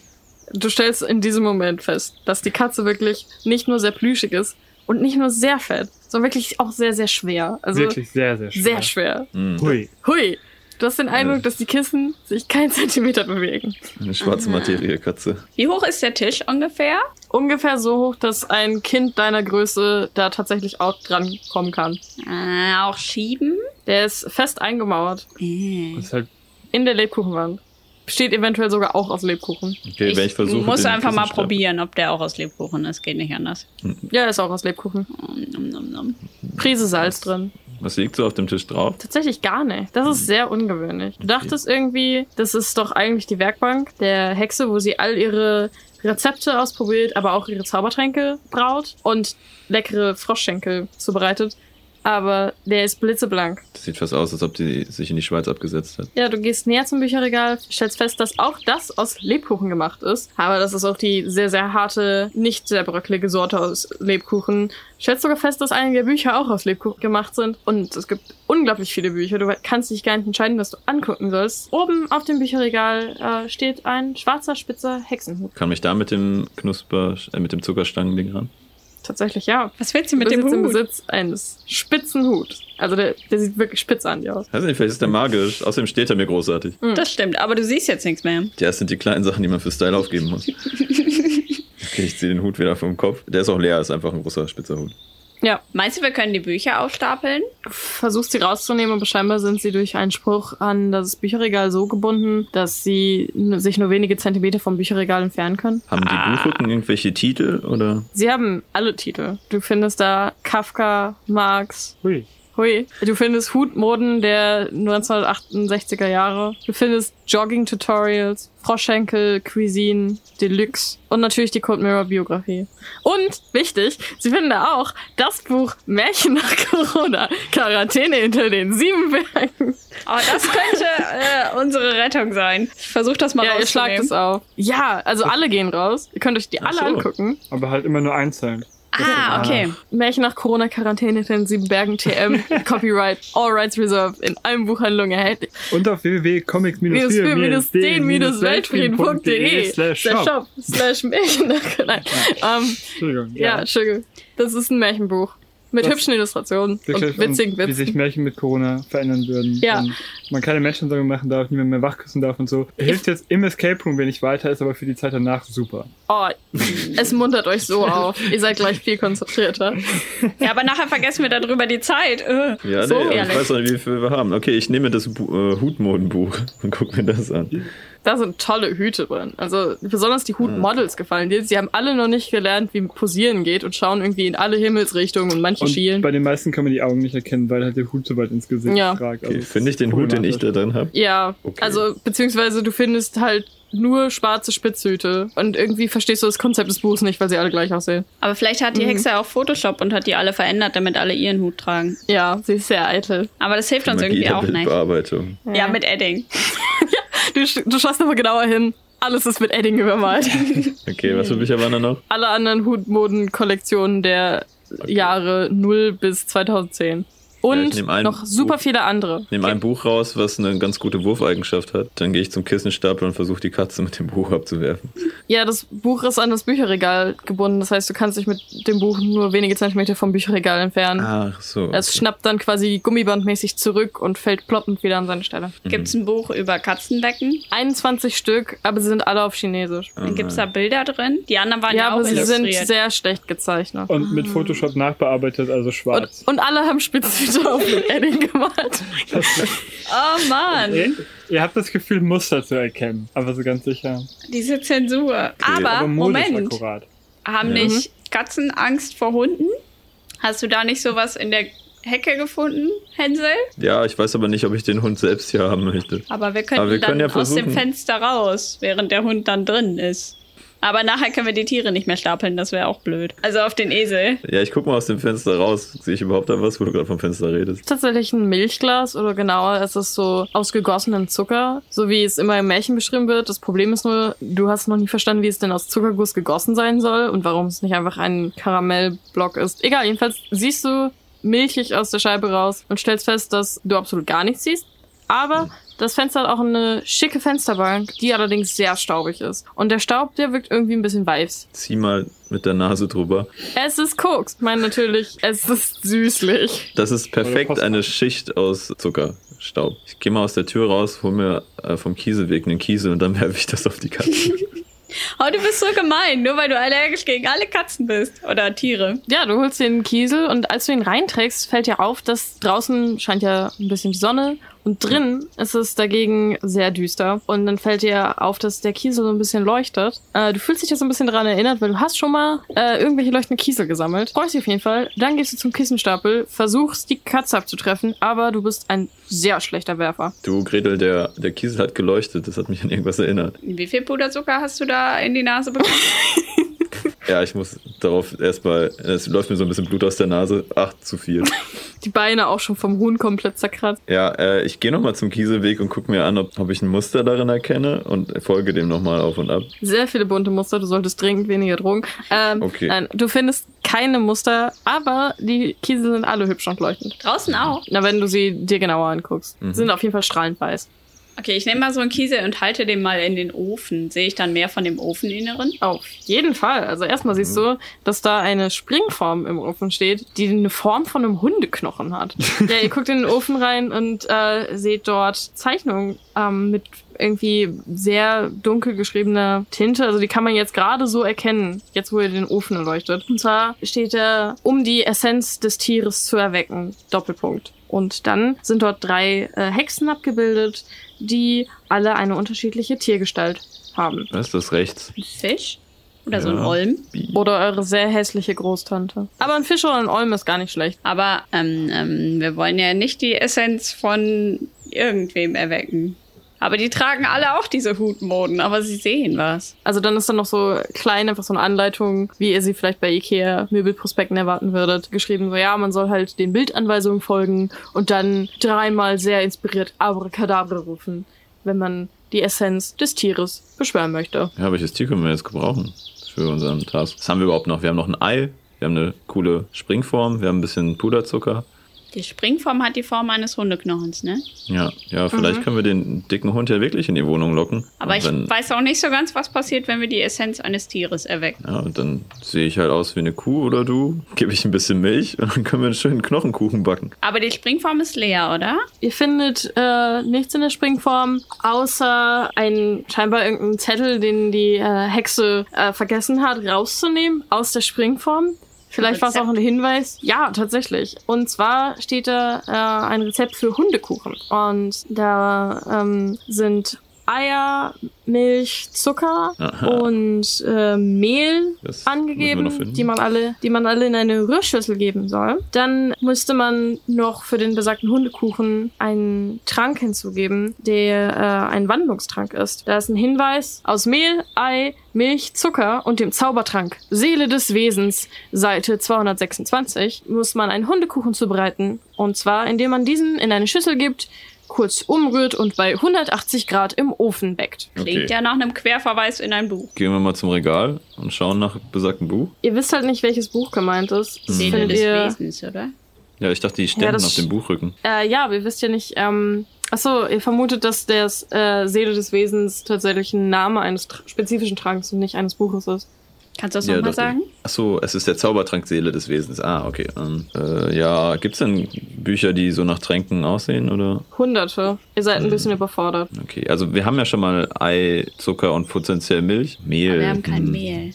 Du stellst in diesem Moment fest, dass die Katze wirklich nicht nur sehr plüschig ist und nicht nur sehr fett, sondern wirklich auch sehr, sehr schwer. Also Wirklich sehr, sehr schwer. sehr schwer. Hm, Hui. Hui. Du hast den Eindruck, dass die Kissen sich keinen Zentimeter bewegen. eine schwarze Materie, Katze. Wie hoch ist der Tisch ungefähr? Ungefähr so hoch, dass ein Kind deiner Größe da tatsächlich auch dran kommen kann. Äh, auch schieben? Der ist fest eingemauert Äh. Das ist halt in der Lebkuchenwand. Besteht eventuell sogar auch aus Lebkuchen. Okay, wenn ich versuche. muss den einfach mal probieren, ob der auch aus Lebkuchen ist. Geht nicht anders. Ja, ist auch aus Lebkuchen. Nom, nom, nom. Prise Salz drin. Was liegt so auf dem Tisch drauf? Tatsächlich gar nicht. Das ist sehr ungewöhnlich. Du dachtest irgendwie, das ist doch eigentlich die Werkbank der Hexe, wo sie all ihre Rezepte ausprobiert, aber auch ihre Zaubertränke braut und leckere Froschschenkel zubereitet. Aber der ist blitzeblank. Das sieht fast aus, als ob die sich in die Schweiz abgesetzt hat. Ja, du gehst näher zum Bücherregal, stellst fest, dass auch das aus Lebkuchen gemacht ist. Aber das ist auch die sehr, sehr harte, nicht sehr bröckelige Sorte aus Lebkuchen. Stellst sogar fest, dass einige Bücher auch aus Lebkuchen gemacht sind. Und es gibt unglaublich viele Bücher. Du kannst dich gar nicht entscheiden, was du angucken sollst. Oben auf dem Bücherregal äh, steht ein schwarzer, spitzer Hexenhut. Kann mich da mit dem Knusper, äh, mit dem Zuckerstangending ran? Tatsächlich, ja. Was du Du mit dem jetzt im Hut? Besitz eines spitzen Huts. Also der, der sieht wirklich spitz an dir aus. Weiß nicht, vielleicht ist der magisch. Außerdem steht er mir großartig. Das stimmt, aber du siehst jetzt nichts mehr. Ja, es sind die kleinen Sachen, die man für Style aufgeben muss. Okay, ich ziehe den Hut wieder vom Kopf. Der ist auch leer, ist einfach ein großer spitzer Hut. Ja, Meinst du, wir können die Bücher aufstapeln? Du versuchst sie rauszunehmen, aber scheinbar sind sie durch einen Spruch an das Bücherregal so gebunden, dass sie sich nur wenige Zentimeter vom Bücherregal entfernen können. Haben die Ah. Buchrücken irgendwelche Titel oder? Sie haben alle Titel. Du findest da Kafka, Marx, hui. Hui. Du findest Hutmoden der 1968er Jahre. Du findest Jogging-Tutorials, Froschenkel, Cuisine, Deluxe und natürlich die Code Mirror Biografie. Und, wichtig, sie finden da auch das Buch Märchen nach Corona, Quarantäne hinter den sieben Bergen. Oh, das könnte äh, unsere Rettung sein. Ich versuch das mal Ja, ihr schlagt es auf. Ja, also alle gehen raus. Ihr könnt euch die Ach alle so. angucken. Aber halt immer nur einzeln. Ah, okay. Märchen nach Corona-Quarantäne in den sieben Bergen TM. Copyright, all rights reserved. In allen Buchhandlungen erhältlich. Und auf www.comics-4-weltfrieden.de slash shop. slash Märchen nach Nein. Ähm, Entschuldigung. ja, Entschuldigung. Das ist ein Märchenbuch. Mit Was? hübschen Illustrationen und witzigen und wie sich Witzen. Märchen mit Corona verändern würden. Ja. Und man keine Menschensorgen machen darf, niemand mehr wachküssen darf und so. Hilft jetzt im Escape Room wenig weiter, ist aber für die Zeit danach super. Oh, es muntert euch so auf. Ihr seid gleich viel konzentrierter. Ja, aber nachher vergessen wir darüber die Zeit. Äh. Ja, so nee, ich weiß noch nicht, wie viel wir haben. Okay, ich nehme das Bu äh, Hutmodenbuch und guck mir das an. Da sind tolle Hüte drin. Also besonders die Hutmodels gefallen dir. Sie haben alle noch nicht gelernt, wie Posieren geht und schauen irgendwie in alle Himmelsrichtungen und manche Und schielen. bei den meisten kann man die Augen nicht erkennen, weil halt der Hut so weit ins Gesicht Ja. ragt. Okay, Also, finde ich den Hut, den ich da drin habe? Ja, Okay. also beziehungsweise du findest halt nur schwarze Spitzhüte und irgendwie verstehst du das Konzept des Buchs nicht, weil sie alle gleich aussehen. Aber vielleicht hat die Mhm. Hexe auch Photoshop und hat die alle verändert, damit alle ihren Hut tragen. Ja, sie ist sehr eitel. Aber das hilft uns Magie irgendwie der auch nicht. Bildbearbeitung. Ja, mit Edding. Du, du schaust aber genauer hin. Alles ist mit Edding übermalt. Okay, was für Bücher waren da noch? Alle anderen Hutmoden-Kollektionen der Jahre 0 bis 2010. Und nehm ein noch super Buch. viele andere. Nehme ein Buch raus, was eine ganz gute Wurfeigenschaft hat. Dann gehe ich zum Kissenstapel und versuche die Katze mit dem Buch abzuwerfen. Ja, das Buch ist an das Bücherregal gebunden. Das heißt, du kannst dich mit dem Buch nur wenige Zentimeter vom Bücherregal entfernen. Ach so. Es schnappt dann quasi gummibandmäßig zurück und fällt ploppend wieder an seine Stelle. Gibt's ein Buch über Katzenbecken? 21 Stück, aber sie sind alle auf Chinesisch. Dann gibt's da Bilder drin. Die anderen waren Ja, ja, auch aber sie sind sehr schlecht gezeichnet. Und mit Photoshop nachbearbeitet, also Und, schwarz. und alle haben Spitzhüte auf mit Edding gemalt. oh Mann, ihr, ihr habt das Gefühl, Muster zu erkennen, aber so ganz sicher. diese Zensur. Aber, aber modisch Moment, akkurat. haben Ja. nicht Katzen Angst vor Hunden? Hast du da nicht sowas in der Hecke gefunden, Hänsel? ja, ich weiß aber nicht, ob ich den Hund selbst hier haben möchte. Aber wir könnten Aber wir können dann ja aus dem. Fenster raus, während der Hund dann drin ist. Aber nachher können wir die Tiere nicht mehr stapeln, das wäre auch blöd. Also auf den Esel. Ja, ich guck mal aus dem Fenster raus. Sehe ich überhaupt da was, wo du gerade vom Fenster redest? Tatsächlich ein Milchglas oder genauer ist es so aus gegossenem Zucker, so wie es immer im Märchen beschrieben wird. Das Problem ist nur, du hast noch nie verstanden, wie es denn aus Zuckerguss gegossen sein soll und warum es nicht einfach ein Karamellblock ist. Egal, jedenfalls siehst du milchig aus der Scheibe raus und stellst fest, dass du absolut gar nichts siehst. Aber das Fenster hat auch eine schicke Fensterbank, die allerdings sehr staubig ist. Und der Staub, der wirkt irgendwie ein bisschen weiß. Zieh mal mit der Nase drüber. Es ist Koks. Ich meine natürlich, es ist süßlich. Das ist perfekt eine Schicht aus Zuckerstaub. Ich gehe mal aus der Tür raus, hol mir äh, vom Kieselweg einen Kiesel und dann werfe ich das auf die Katze. Oh, du bist so gemein, nur weil du allergisch gegen alle Katzen bist. Oder Tiere. Ja, du holst den Kiesel und als du ihn reinträgst, fällt dir auf, dass draußen scheint ja ein bisschen die Sonne und drin ist es dagegen sehr düster. Und dann fällt dir auf, dass der Kiesel so ein bisschen leuchtet. Äh, du fühlst dich jetzt so ein bisschen daran erinnert, weil du hast schon mal äh, irgendwelche leuchtende Kiesel gesammelt. Freust dich auf jeden Fall. Dann gehst du zum Kissenstapel, versuchst die Katze abzutreffen, aber du bist ein sehr schlechter Werfer. Du, Gretel, der, der Kiesel hat geleuchtet. Das hat mich an irgendwas erinnert. Wie viel Puderzucker hast du da in die Nase bekommen? Ja, ich muss darauf erstmal. Es läuft mir so ein bisschen Blut aus der Nase. Ach, zu viel. Die Beine auch schon vom Huhn komplett zerkratzt. Ja, äh, ich gehe nochmal zum Kieselweg und gucke mir an, ob, ob ich ein Muster darin erkenne und folge dem nochmal auf und ab. Sehr viele bunte Muster, du solltest dringend weniger Drogen. Ähm, Okay. Nein, du findest keine Muster, aber die Kiesel sind alle hübsch und leuchtend. Draußen auch. Na, wenn du sie dir genauer anguckst. Mhm. Sind auf jeden Fall strahlend weiß. Okay, ich nehme mal so einen Kiesel und halte den mal in den Ofen. Sehe ich dann mehr von dem Ofeninneren? Auf jeden Fall. Also erstmal siehst du, dass da eine Springform im Ofen steht, die eine Form von einem Hundeknochen hat. ja, ihr guckt in den Ofen rein und äh, seht dort Zeichnungen ähm, mit irgendwie sehr dunkel geschriebener Tinte. Also die kann man jetzt gerade so erkennen, jetzt wo ihr den Ofen erleuchtet. Und zwar steht da, um die Essenz des Tieres zu erwecken. Doppelpunkt. Und dann sind dort drei äh, Hexen abgebildet, die alle eine unterschiedliche Tiergestalt haben. Was ist das rechts? Ein Fisch? Oder so ein Ja. Olm? Oder eure sehr hässliche Großtante. Aber ein Fisch oder ein Olm ist gar nicht schlecht. Aber ähm, ähm, wir wollen ja nicht die Essenz von irgendwem erwecken. Aber die tragen alle auch diese Hutmoden, aber sie sehen was. Also dann ist dann noch so klein, einfach so eine Anleitung, wie ihr sie vielleicht bei Ikea Möbelprospekten erwarten würdet. Geschrieben so, ja, man soll halt den Bildanweisungen folgen und dann dreimal sehr inspiriert Abracadabra rufen, wenn man die Essenz des Tieres beschwören möchte. Ja, welches Tier können wir jetzt gebrauchen für unseren Task? Was haben wir überhaupt noch? Wir haben noch ein Ei, wir haben eine coole Springform, wir haben ein bisschen Puderzucker. Die Springform hat die Form eines Hundeknochens, ne? Ja, ja, vielleicht können wir den dicken Hund ja wirklich in die Wohnung locken. Aber ich wenn, weiß auch nicht so ganz, was passiert, wenn wir die Essenz eines Tieres erwecken. Ja, und dann sehe ich halt aus wie eine Kuh oder du, gebe ich ein bisschen Milch und dann können wir einen schönen Knochenkuchen backen. Aber die Springform ist leer, oder? Ihr findet äh, nichts in der Springform, außer ein scheinbar irgendeinen Zettel, den die äh, Hexe äh, vergessen hat, rauszunehmen aus der Springform. Vielleicht war es auch ein Hinweis. Ja, tatsächlich. Und zwar steht da äh, ein Rezept für Hundekuchen. Und da ähm, sind Eier, Milch, Zucker Aha. und äh, Mehl Das angegeben, die man alle, die man alle in eine Rührschüssel geben soll. Dann müsste man noch für den besagten Hundekuchen einen Trank hinzugeben, der äh, ein Wandlungstrank ist. Da ist ein Hinweis aus Mehl, Ei, Milch, Zucker und dem Zaubertrank Seele des Wesens, Seite 226, muss man einen Hundekuchen zubereiten. Und zwar, indem man diesen in eine Schüssel gibt, kurz umrührt und bei 180 Grad im Ofen backt. Klingt Okay. ja nach einem Querverweis in ein Buch. Gehen wir mal zum Regal und schauen nach besagtem Buch. Ihr wisst halt nicht, welches Buch gemeint ist. Das Seele findet des ihr Wesens, oder? Ja, ich dachte, die ständen das auf dem Buchrücken. Äh, ja, aber ihr wisst ja nicht, ähm, achso, ihr vermutet, dass der äh, Seele des Wesens tatsächlich ein Name eines tr spezifischen Tranks und nicht eines Buches ist. Kannst du das Ja, nochmal sagen? ich. Ach so, es ist der Zaubertrank Seele des Wesens. Ah, okay. Ähm, äh, ja, gibt's denn Bücher, die so nach Tränken aussehen, oder? Hunderte. Ihr seid ein bisschen überfordert. Okay, also wir haben ja schon mal Ei, Zucker und potenziell Milch. Mehl. Aber wir haben kein hm. Mehl.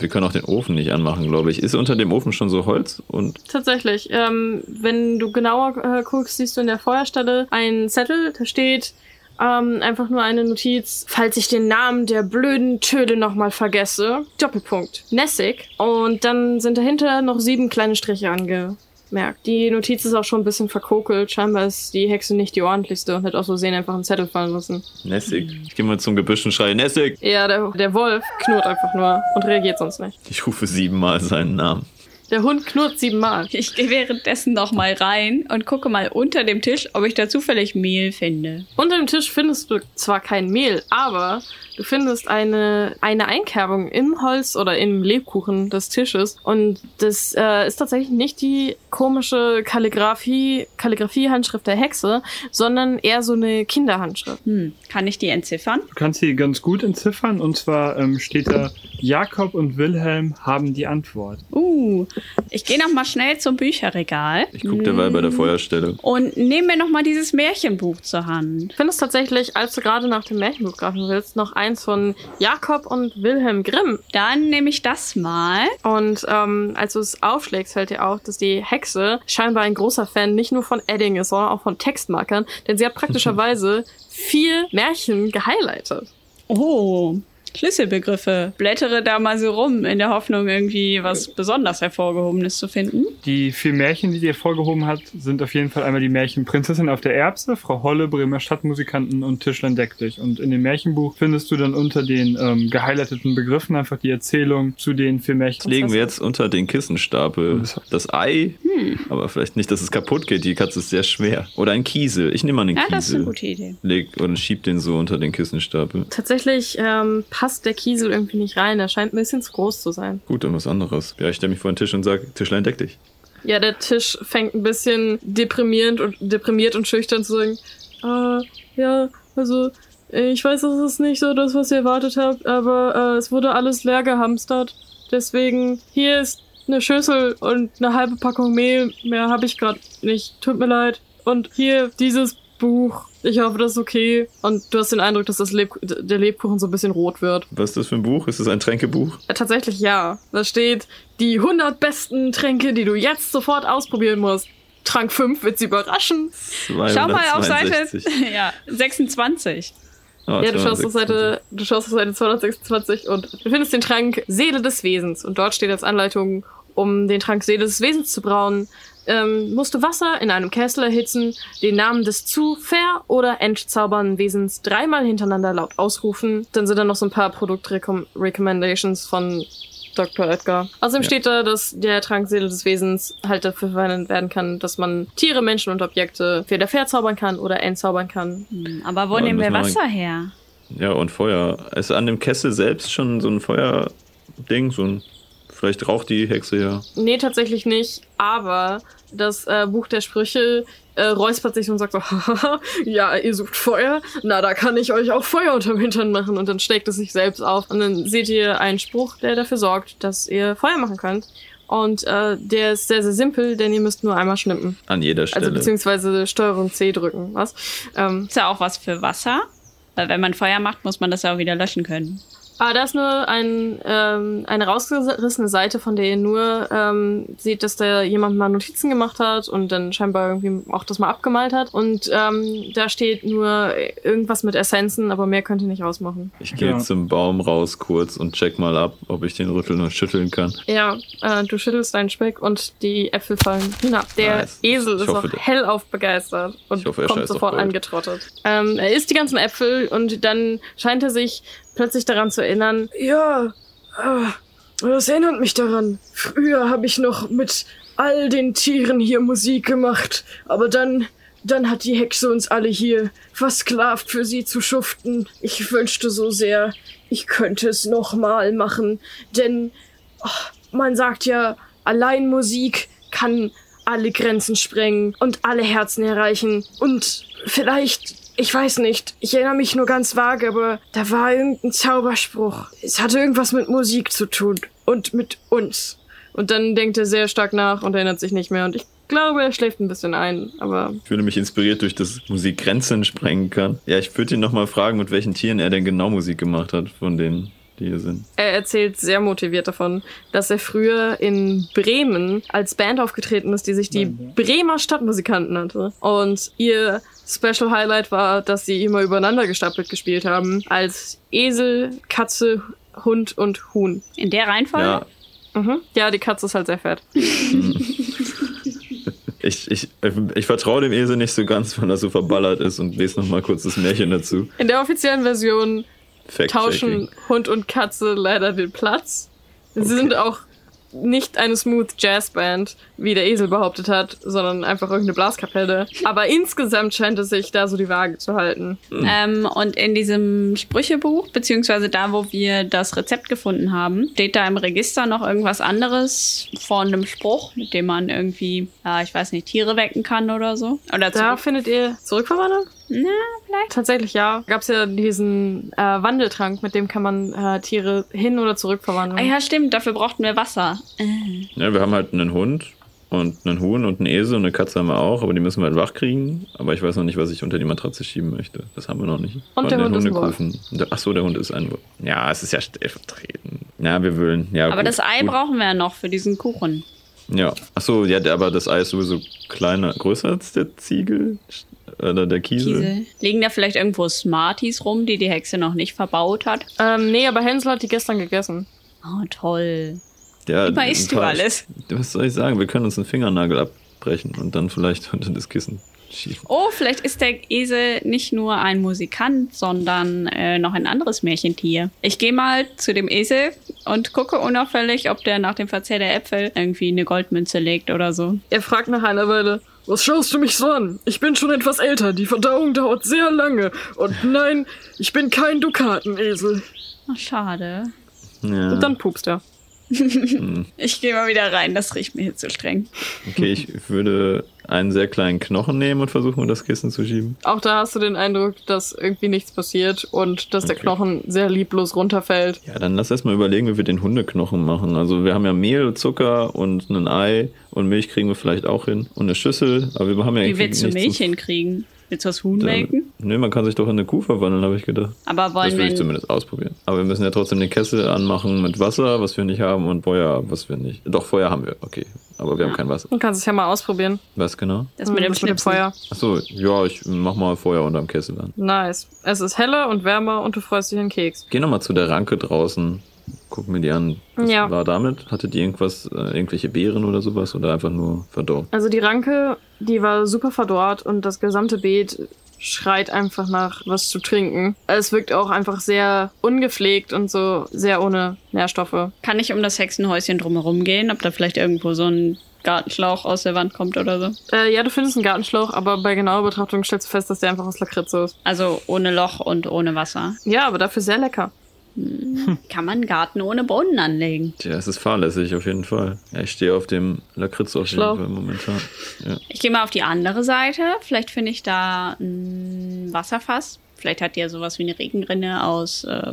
Wir können auch den Ofen nicht anmachen, glaube ich. Ist unter dem Ofen schon so Holz? Und Tatsächlich. Ähm, wenn du genauer äh, guckst, siehst du in der Feuerstelle einen Zettel, da steht ähm, einfach nur eine Notiz, falls ich den Namen der blöden Töle nochmal vergesse. Doppelpunkt. Nessig. Und dann sind dahinter noch sieben kleine Striche angemerkt. Die Notiz ist auch schon ein bisschen verkokelt. Scheinbar ist die Hexe nicht die ordentlichste und hat auch so sehen einfach einen Zettel fallen lassen. Nessig. Ich gehe mal zum Gebüsch und schreie Nessig. Ja, der, der Wolf knurrt einfach nur und reagiert sonst nicht. Ich rufe siebenmal seinen Namen. Der Hund knurrt siebenmal. Ich gehe währenddessen noch mal rein und gucke mal unter dem Tisch, ob ich da zufällig Mehl finde. Unter dem Tisch findest du zwar kein Mehl, aber du findest eine, eine Einkerbung im Holz oder im Lebkuchen des Tisches. Und das äh, ist tatsächlich nicht die komische Kalligrafie, Kalligrafie-Handschrift der Hexe, sondern eher so eine Kinderhandschrift. Hm, kann ich die entziffern? Du kannst sie ganz gut entziffern und zwar ähm, steht da, Jakob und Wilhelm haben die Antwort. Uh, ich gehe noch mal schnell zum Bücherregal Ich gucke derweil bei der Feuerstelle. und nehme mir noch mal dieses Märchenbuch zur Hand. Du findest tatsächlich, als du gerade nach dem Märchenbuch greifen willst, noch eins von Jakob und Wilhelm Grimm. Dann nehme ich das mal. Und ähm, als du es aufschlägst, fällt dir auf, dass die Hexe scheinbar ein großer Fan nicht nur von Edding ist, sondern auch von Textmarkern, denn sie hat praktischerweise vier Märchen gehighlightet. Oh, Schlüsselbegriffe. Blättere da mal so rum, in der Hoffnung, irgendwie was besonders Hervorgehobenes zu finden. Die vier Märchen, die dir vorgehoben hat, sind auf jeden Fall einmal die Märchen Prinzessin auf der Erbse, Frau Holle, Bremer Stadtmusikanten und Tischlein deck dich. Und in dem Märchenbuch findest du dann unter den ähm, gehighlighteten Begriffen einfach die Erzählung zu den vier Märchen. Das legen wir jetzt unter den Kissenstapel. Das Ei, aber vielleicht nicht, dass es kaputt geht. Die Katze ist sehr schwer. Oder ein Kiesel. Ich nehme mal einen Ja, Kiesel. das ist eine gute Idee. Leg und schieb den so unter den Kissenstapel. Tatsächlich ähm, passt der Kiesel irgendwie nicht rein. Er scheint ein bisschen zu groß zu sein. Gut, dann was anderes. Ja, ich stelle mich vor den Tisch und sage, Tischlein deck dich. Ja, der Tisch fängt ein bisschen deprimierend und deprimiert und schüchtern zu sagen, ah, ja, also ich weiß, das ist nicht so das, was ihr erwartet habt, aber äh, es wurde alles leer gehamstert. Deswegen, hier ist eine Schüssel und eine halbe Packung Mehl. Mehr habe ich gerade nicht. Tut mir leid. Und hier dieses Buch. Ich hoffe, das ist okay. Und du hast den Eindruck, dass das Leb der Lebkuchen so ein bisschen rot wird. Was ist das für ein Buch? Ist das ein Tränkebuch? Ja, tatsächlich ja. Da steht die 100 besten Tränke, die du jetzt sofort ausprobieren musst. Trank 5 wird sie überraschen. Schau mal auf Seite 262. ja, 26. Oh, Ja, du schaust, 226. auf Seite, du schaust auf Seite 226 und du findest den Trank Seele des Wesens. Und dort steht als Anleitung, um den Trank Seele des Wesens zu brauen, ähm, musst du Wasser in einem Kessel erhitzen, den Namen des zu ver- oder entzaubernden Wesens dreimal hintereinander laut ausrufen. Dann sind da noch so ein paar Produktrecommendations von Dr. Edgar. Außerdem Ja. steht da, dass der Trank Seele des Wesens halt dafür verwendet werden kann, dass man Tiere, Menschen und Objekte entweder verzaubern kann oder entzaubern kann. Hm, Aber wo Ja, nehmen wir Wasser her? Ja, und Feuer. Ist an dem Kessel selbst schon so ein Feuerding? So ein. Vielleicht raucht die Hexe ja. Nee, tatsächlich nicht. Aber das äh, Buch der Sprüche äh, räuspert sich und sagt so, "Hahaha, ja, ihr sucht Feuer? Na, da kann ich euch auch Feuer unterm Hintern machen. Und dann schlägt es sich selbst auf. Und dann seht ihr einen Spruch, der dafür sorgt, dass ihr Feuer machen könnt. Und äh, der ist sehr, sehr simpel, denn ihr müsst nur einmal schnippen. An jeder Stelle. Also beziehungsweise Steuerung C drücken. Was? Ähm, Ist ja auch was für Wasser. Weil wenn man Feuer macht, muss man das ja auch wieder löschen können. Ah, da ist nur ein, ähm, eine rausgerissene Seite, von der ihr nur ähm, seht, dass da jemand mal Notizen gemacht hat und dann scheinbar irgendwie auch das mal abgemalt hat. Und ähm, da steht nur irgendwas mit Essenzen, aber mehr könnt ihr nicht rausmachen. ich gehe Ja. zum Baum raus kurz und check mal ab, ob ich den rütteln und schütteln kann. Ja, äh, du schüttelst deinen Speck und die Äpfel fallen hinab. Der Nice. Esel Ich ist hoffe, auch der- hellauf begeistert und hoffe, kommt sofort angetrottet. Ähm, er isst die ganzen Äpfel und dann scheint er sich plötzlich daran zu erinnern. Ja, ah, das erinnert mich daran. Früher habe ich noch mit all den Tieren hier Musik gemacht, aber dann dann hat die Hexe uns alle hier versklavt für sie zu schuften. Ich wünschte so sehr, ich könnte es nochmal machen, denn man sagt ja, allein Musik kann alle Grenzen sprengen und alle Herzen erreichen. Und vielleicht, ich weiß nicht, ich erinnere mich nur ganz vage, aber da war irgendein Zauberspruch. Es hatte irgendwas mit Musik zu tun und mit uns. Und dann denkt er sehr stark nach und erinnert sich nicht mehr. Und ich glaube, er schläft ein bisschen ein, aber Ich fühle mich inspiriert durch das Musik Grenzen sprengen kann. Ja, ich würde ihn nochmal fragen, mit welchen Tieren er denn genau Musik gemacht hat, von denen, die hier sind. er erzählt sehr motiviert davon, dass er früher in Bremen als Band aufgetreten ist, die sich die Bremer Stadtmusikanten nannte. Und ihr Special Highlight war, dass sie immer übereinander gestapelt gespielt haben, als Esel, Katze, Hund und Huhn. In der Reihenfolge? Ja, Mhm. Ja, die Katze ist halt sehr fett. ich, ich, ich vertraue dem Esel nicht so ganz, weil er so verballert ist und lese nochmal kurz das Märchen dazu. In der offiziellen Version. Tauschen Hund und Katze leider den Platz. Sie sind auch nicht eine Smooth Jazz Band, wie der Esel behauptet hat, sondern einfach irgendeine Blaskapelle. Aber insgesamt scheint es sich da so die Waage zu halten. Ähm, und in diesem Sprüchebuch, beziehungsweise da, wo wir das Rezept gefunden haben, steht da im Register noch irgendwas anderes von einem Spruch, mit dem man irgendwie, ja, ich weiß nicht, Tiere wecken kann oder so. Oder Da findet ihr Zurückverwandlung? Na, vielleicht. Tatsächlich ja. Gab es ja diesen äh, Wandeltrank, mit dem kann man äh, Tiere hin oder zurück verwandeln. Ah, ja, stimmt, dafür brauchten wir Wasser. Äh. Ja, wir haben halt einen Hund und einen Huhn und einen Esel und eine Katze haben wir auch, aber die müssen wir halt wach kriegen. Aber ich weiß noch nicht, was ich unter die Matratze schieben möchte. Das haben wir noch nicht. Und der den Hund ist ein Wolf. Hundekuchen. Der- Ach so, der Hund ist ein Wolf. Ja, es ist ja stellvertretend. Ja, wir wollen. Ja, Aber gut, das Ei gut. brauchen wir ja noch für diesen Kuchen. Ja. Ach so, ja, aber das Ei ist sowieso kleiner, größer als der Ziegel oder der Kiesel. Diese. Liegen da vielleicht irgendwo Smarties rum, die die Hexe noch nicht verbaut hat? Ähm, nee, aber Hänsel hat die gestern gegessen. Oh, toll. Ja, Immer isst du alles. Was soll ich sagen? Wir können uns einen Fingernagel abbrechen und dann vielleicht unter das Kissen schieben. Oh, vielleicht ist der Esel nicht nur ein Musikant, sondern äh, noch ein anderes Märchentier. Ich gehe mal zu dem Esel und gucke unauffällig, ob der nach dem Verzehr der Äpfel irgendwie eine Goldmünze legt oder so. Er fragt nach einer Weile, was schaust du mich so an? Ich bin schon etwas älter, die Verdauung dauert sehr lange. Und nein, ich bin kein Dukatenesel. Ach, schade. Ja. Und dann pupst er. Ich gehe mal wieder rein, das riecht mir hier zu streng. Okay, ich würde einen sehr kleinen Knochen nehmen und versuchen, das Kissen zu schieben. Auch da hast du den Eindruck, dass irgendwie nichts passiert und dass der Okay. Knochen sehr lieblos runterfällt. Ja, dann lass erst mal überlegen, wie wir den Hundeknochen machen. Also wir haben ja Mehl, Zucker und ein Ei und Milch kriegen wir vielleicht auch hin. Und eine Schüssel, aber wir haben ja Wie irgendwie willst du Milch hinkriegen? Willst du das Huhn melken? Nee, man kann sich doch in eine Kuh verwandeln, habe ich gedacht. Aber Das wollen will ich zumindest ausprobieren. Aber wir müssen ja trotzdem den Kessel anmachen mit Wasser, was wir nicht haben, und Feuer, was wir nicht. Doch, Feuer haben wir, okay. Aber wir haben kein Wasser. Du kannst es ja mal ausprobieren. Was genau? Das mit dem, das mit dem. Feuer. Achso, ja, ich mach mal Feuer unterm Kessel an. Nice. Es ist heller und wärmer und du freust dich einen Keks. Geh nochmal zu der Ranke draußen. Guck mir die an. Was Ja. war damit? Hatte die irgendwas, äh, irgendwelche Beeren oder sowas oder einfach nur verdorben? Also die Ranke, die war super verdorrt und das gesamte Beet schreit einfach nach was zu trinken. Es wirkt auch einfach sehr ungepflegt und so sehr ohne Nährstoffe. Kann ich um das Hexenhäuschen drumherum gehen, ob da vielleicht irgendwo so ein Gartenschlauch aus der Wand kommt oder so? Äh, ja, du findest einen Gartenschlauch, aber bei genauer Betrachtung stellst du fest, dass der einfach aus Lakritze ist. Also ohne Loch und ohne Wasser. Ja, aber dafür sehr lecker. Kann man einen Garten ohne Brunnen anlegen? Tja, es ist fahrlässig auf jeden Fall. Ja, ich stehe auf dem Lakritz auf jeden Schlau. Fall momentan. Ja. Ich gehe mal auf die andere Seite. Vielleicht finde ich da ein Wasserfass. Vielleicht hat die ja sowas wie eine Regenrinne aus, äh,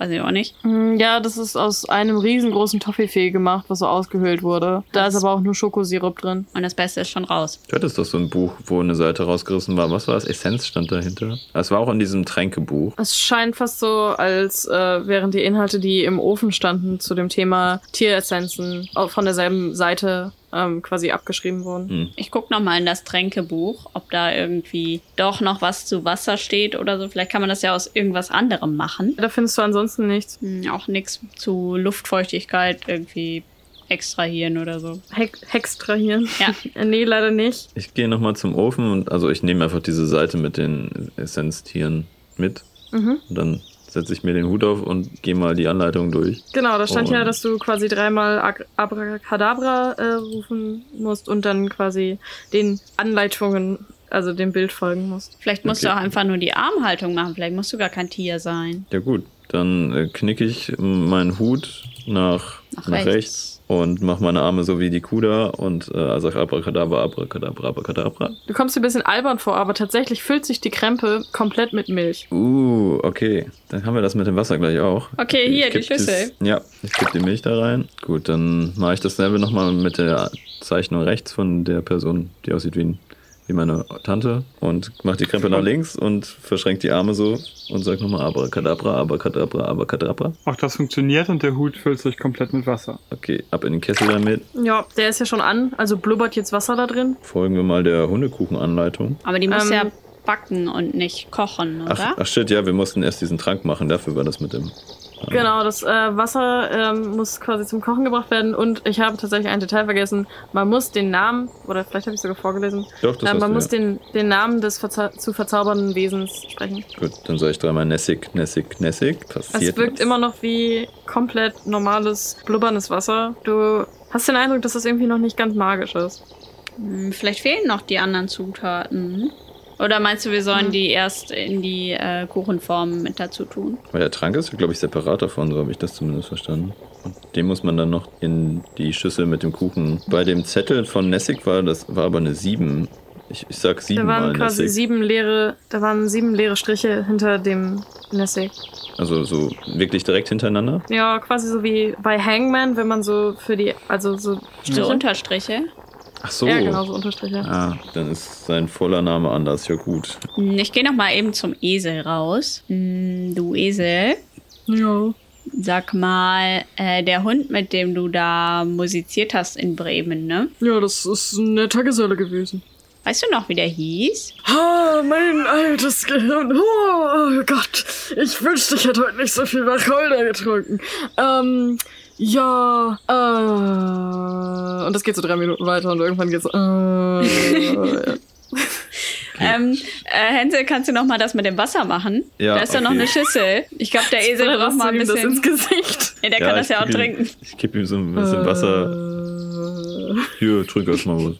weiß ich auch nicht. Mm, Ja, das ist aus einem riesengroßen Toffifee gemacht, was so ausgehöhlt wurde. Da ist aber auch nur Schokosirup drin. Und das Beste ist schon raus. Du hattest doch so ein Buch, wo eine Seite rausgerissen war. Was war das? Essenz stand dahinter. Es war auch in diesem Tränkebuch. Es scheint fast so, als äh, wären die Inhalte, die im Ofen standen zu dem Thema Tieressenzen, auch von derselben Seite ähm, quasi abgeschrieben wurden. Hm. Ich gucke nochmal in das Tränkebuch, ob da irgendwie doch noch was zu Wasser steht oder so. Vielleicht kann man das ja aus irgendwas anderem machen. Da findest du ansonsten nichts. Hm, auch nichts zu Luftfeuchtigkeit irgendwie extrahieren oder so. Hextrahieren. Ja. Äh, nee, leider nicht. Ich gehe nochmal zum Ofen und also ich nehme einfach diese Seite mit den Essenztieren mit. Mhm. Und dann setze ich mir den Hut auf und gehe mal die Anleitung durch. Genau, da stand Und- ja, dass du quasi dreimal Abracadabra äh, rufen musst und dann quasi den Anleitungen, also dem Bild folgen musst. Vielleicht musst Okay. du auch einfach nur die Armhaltung machen. Vielleicht musst du gar kein Tier sein. Ja gut, dann äh, knicke ich meinen Hut nach Nach, nach rechts. rechts. Und mach meine Arme so wie die Kuh da und äh, sag Abracadabra, Abracadabra, Abracadabra. Du kommst dir ein bisschen albern vor, aber tatsächlich füllt sich die Krempe komplett mit Milch. Uh, okay. Dann haben wir das mit dem Wasser gleich auch. Okay, hier, Ich die Schüssel. Das, ja, ich kipp die Milch da rein. Gut, dann mache ich dasselbe nochmal mit der Zeichnung rechts von der Person, die aussieht wie, ein, wie meine Tante. Und mach die Krempe nach links und verschränkt die Arme so und sag nochmal Abracadabra, Abracadabra, Abracadabra. Auch das funktioniert und der Hut füllt sich komplett mit Wasser. Okay, ab in den Kessel damit. Ja, der ist ja schon an, also blubbert jetzt Wasser da drin. Folgen wir mal der Hundekuchenanleitung. Aber die muss Ähm, ja backen und nicht kochen, oder? Ach, ach shit, ja, wir mussten erst diesen Trank machen. Dafür war das mit dem. Genau, das äh, Wasser ähm, muss quasi zum Kochen gebracht werden und ich habe tatsächlich ein Detail vergessen. Man muss den Namen, oder vielleicht habe ich sogar vorgelesen, Doch, das äh, man du, muss ja. den, den Namen des verza zu verzaubernden Wesens sprechen. Gut, dann sage ich dreimal Nessig, Nessig, Nessig. Es Passiert wirkt nichts. immer noch wie komplett normales, blubberndes Wasser. Du hast den Eindruck, dass das irgendwie noch nicht ganz magisch ist. Hm, Vielleicht fehlen noch die anderen Zutaten. Oder meinst du, wir sollen die erst in die äh, Kuchenform mit dazu tun? Weil der Trank ist, glaube ich, separat davon, so habe ich das zumindest verstanden. Und den muss man dann noch in die Schüssel mit dem Kuchen. Bei dem Zettel von Nessig war das war aber eine 7. Ich, ich sag Da 7 waren mal quasi Nessig. sieben leere, da waren sieben leere Striche hinter dem Nessig. Also so wirklich direkt hintereinander. Ja, quasi so wie bei Hangman, wenn man so für die, also so So Striche. Unterstriche? Ach so. Ja, genau, so Unterstriche. Ah, dann ist sein voller Name anders. Ja gut. Hm, Ich gehe noch mal eben zum Esel raus. Hm, Du Esel, Ja. sag mal, äh, der Hund, mit dem du da musiziert hast in Bremen, ne? Ja, das ist ein netter Geselle gewesen. Weißt du noch, wie der hieß? Ah, mein altes Gehirn. Oh, oh Gott. Ich wünschte, ich hätte heute nicht so viel Wacholder getrunken. Ähm, ja, äh. Und das geht so drei Minuten weiter und irgendwann geht's. Äh. Ähm, äh, Hänsel, kannst du noch mal das mit dem Wasser machen? Ja, Da ist ja noch okay. eine Schüssel. Ich glaube, der Esel braucht mal ein das bisschen. ins Gesicht. Ja, der kann das ja auch ihm- trinken. Ich kipp ihm so ein bisschen Wasser. Äh. Hier, trink erst mal was.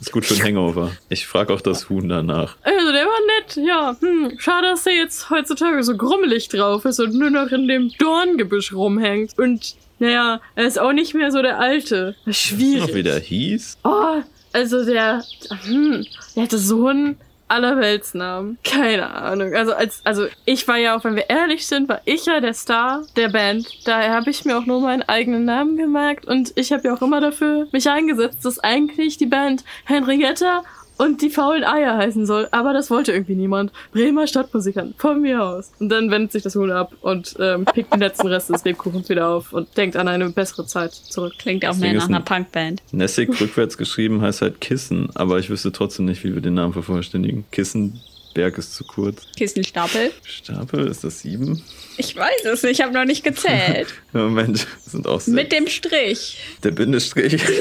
Ist gut für den Hangover. Ich frage auch das Huhn danach. Also, der war nett, ja. Hm, schade, dass der jetzt heutzutage so grummelig drauf ist und nur noch in dem Dorngebüsch rumhängt. Und, naja, er ist auch nicht mehr so der Alte. Noch Schwierig. wie der hieß? Oh, also der, hm, der hatte so einen Allerweltsnamen. Keine Ahnung. Also als, also ich war ja auch, wenn wir ehrlich sind, war ich ja der Star der Band. Daher habe ich mir auch nur meinen eigenen Namen gemerkt und ich habe ja auch immer dafür mich eingesetzt, dass eigentlich die Band Henrietta und die faulen Eier heißen soll. Aber das wollte irgendwie niemand. Bremer Stadtmusikern, von mir aus. Und dann wendet sich das Huhn ab und ähm, pickt den letzten Rest des Lebkuchens wieder auf und denkt an eine bessere Zeit zurück. Klingt auch mehr nach einer ein- Punkband. Nessig rückwärts geschrieben heißt halt Kissen, aber ich wüsste trotzdem nicht, wie wir den Namen vervollständigen. Kissenberg ist zu kurz. Kissenstapel. Stapel, ist das sieben? Ich weiß es, ich habe noch nicht gezählt. Moment, das sind auch sechs. Mit dem Strich. Der Bindestrich.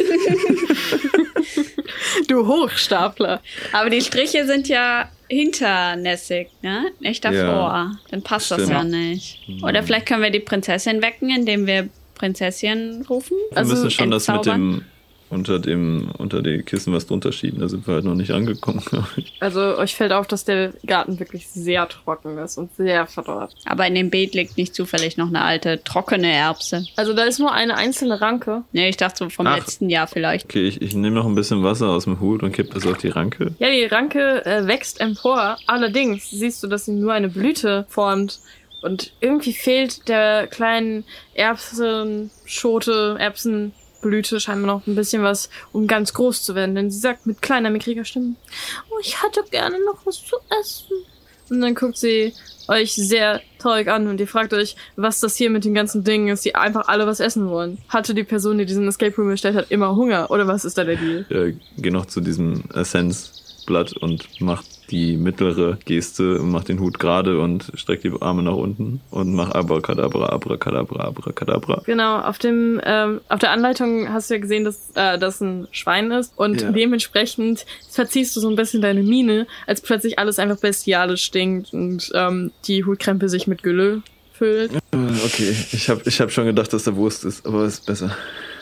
Du Hochstapler. Aber die Striche sind ja hinter Nessig, ne? Nicht davor. Ja, Dann passt das stimmt. ja nicht. Oder vielleicht können wir die Prinzessin wecken, indem wir Prinzessin rufen. Wir Also müssen schon das mit dem unter dem unter die Kissen was drunter schieben. Da sind wir halt noch nicht angekommen. glaub ich. Also euch fällt auf, dass der Garten wirklich sehr trocken ist und sehr verdorrt. Aber in dem Beet liegt nicht zufällig noch eine alte, trockene Erbse. Also da ist nur eine einzelne Ranke. Ne, ich dachte so vom Ach. letzten Jahr vielleicht. Okay, ich, ich nehme noch ein bisschen Wasser aus dem Hut und kipp das auf die Ranke. Ja, die Ranke äh, wächst empor. Allerdings siehst du, dass sie nur eine Blüte formt. Und irgendwie fehlt der kleinen Erbsenschote, Erbsenblüte scheinbar noch ein bisschen was, um ganz groß zu werden. Denn sie sagt mit kleiner, mickriger Stimme, oh, ich hätte gerne noch was zu essen. Und dann guckt sie euch sehr traurig an und ihr fragt euch, was das hier mit den ganzen Dingen ist, die einfach alle was essen wollen. Hatte die Person, die diesen Escape Room erstellt hat, immer Hunger? Oder was ist da der Deal? Äh, geh noch zu diesem Essenzblatt und mach die mittlere Geste und mach den Hut gerade und streck die Arme nach unten und mach Abracadabra, Abracadabra, Abracadabra. Genau, auf dem, ähm, auf der Anleitung hast du ja gesehen, dass äh, das ein Schwein ist und Ja. dementsprechend verziehst du so ein bisschen deine Miene, als plötzlich alles einfach bestialisch stinkt und ähm, die Hutkrempe sich mit Gülle füllt. Äh, Okay, ich habe ich hab schon gedacht, dass da Wurst ist, aber ist besser.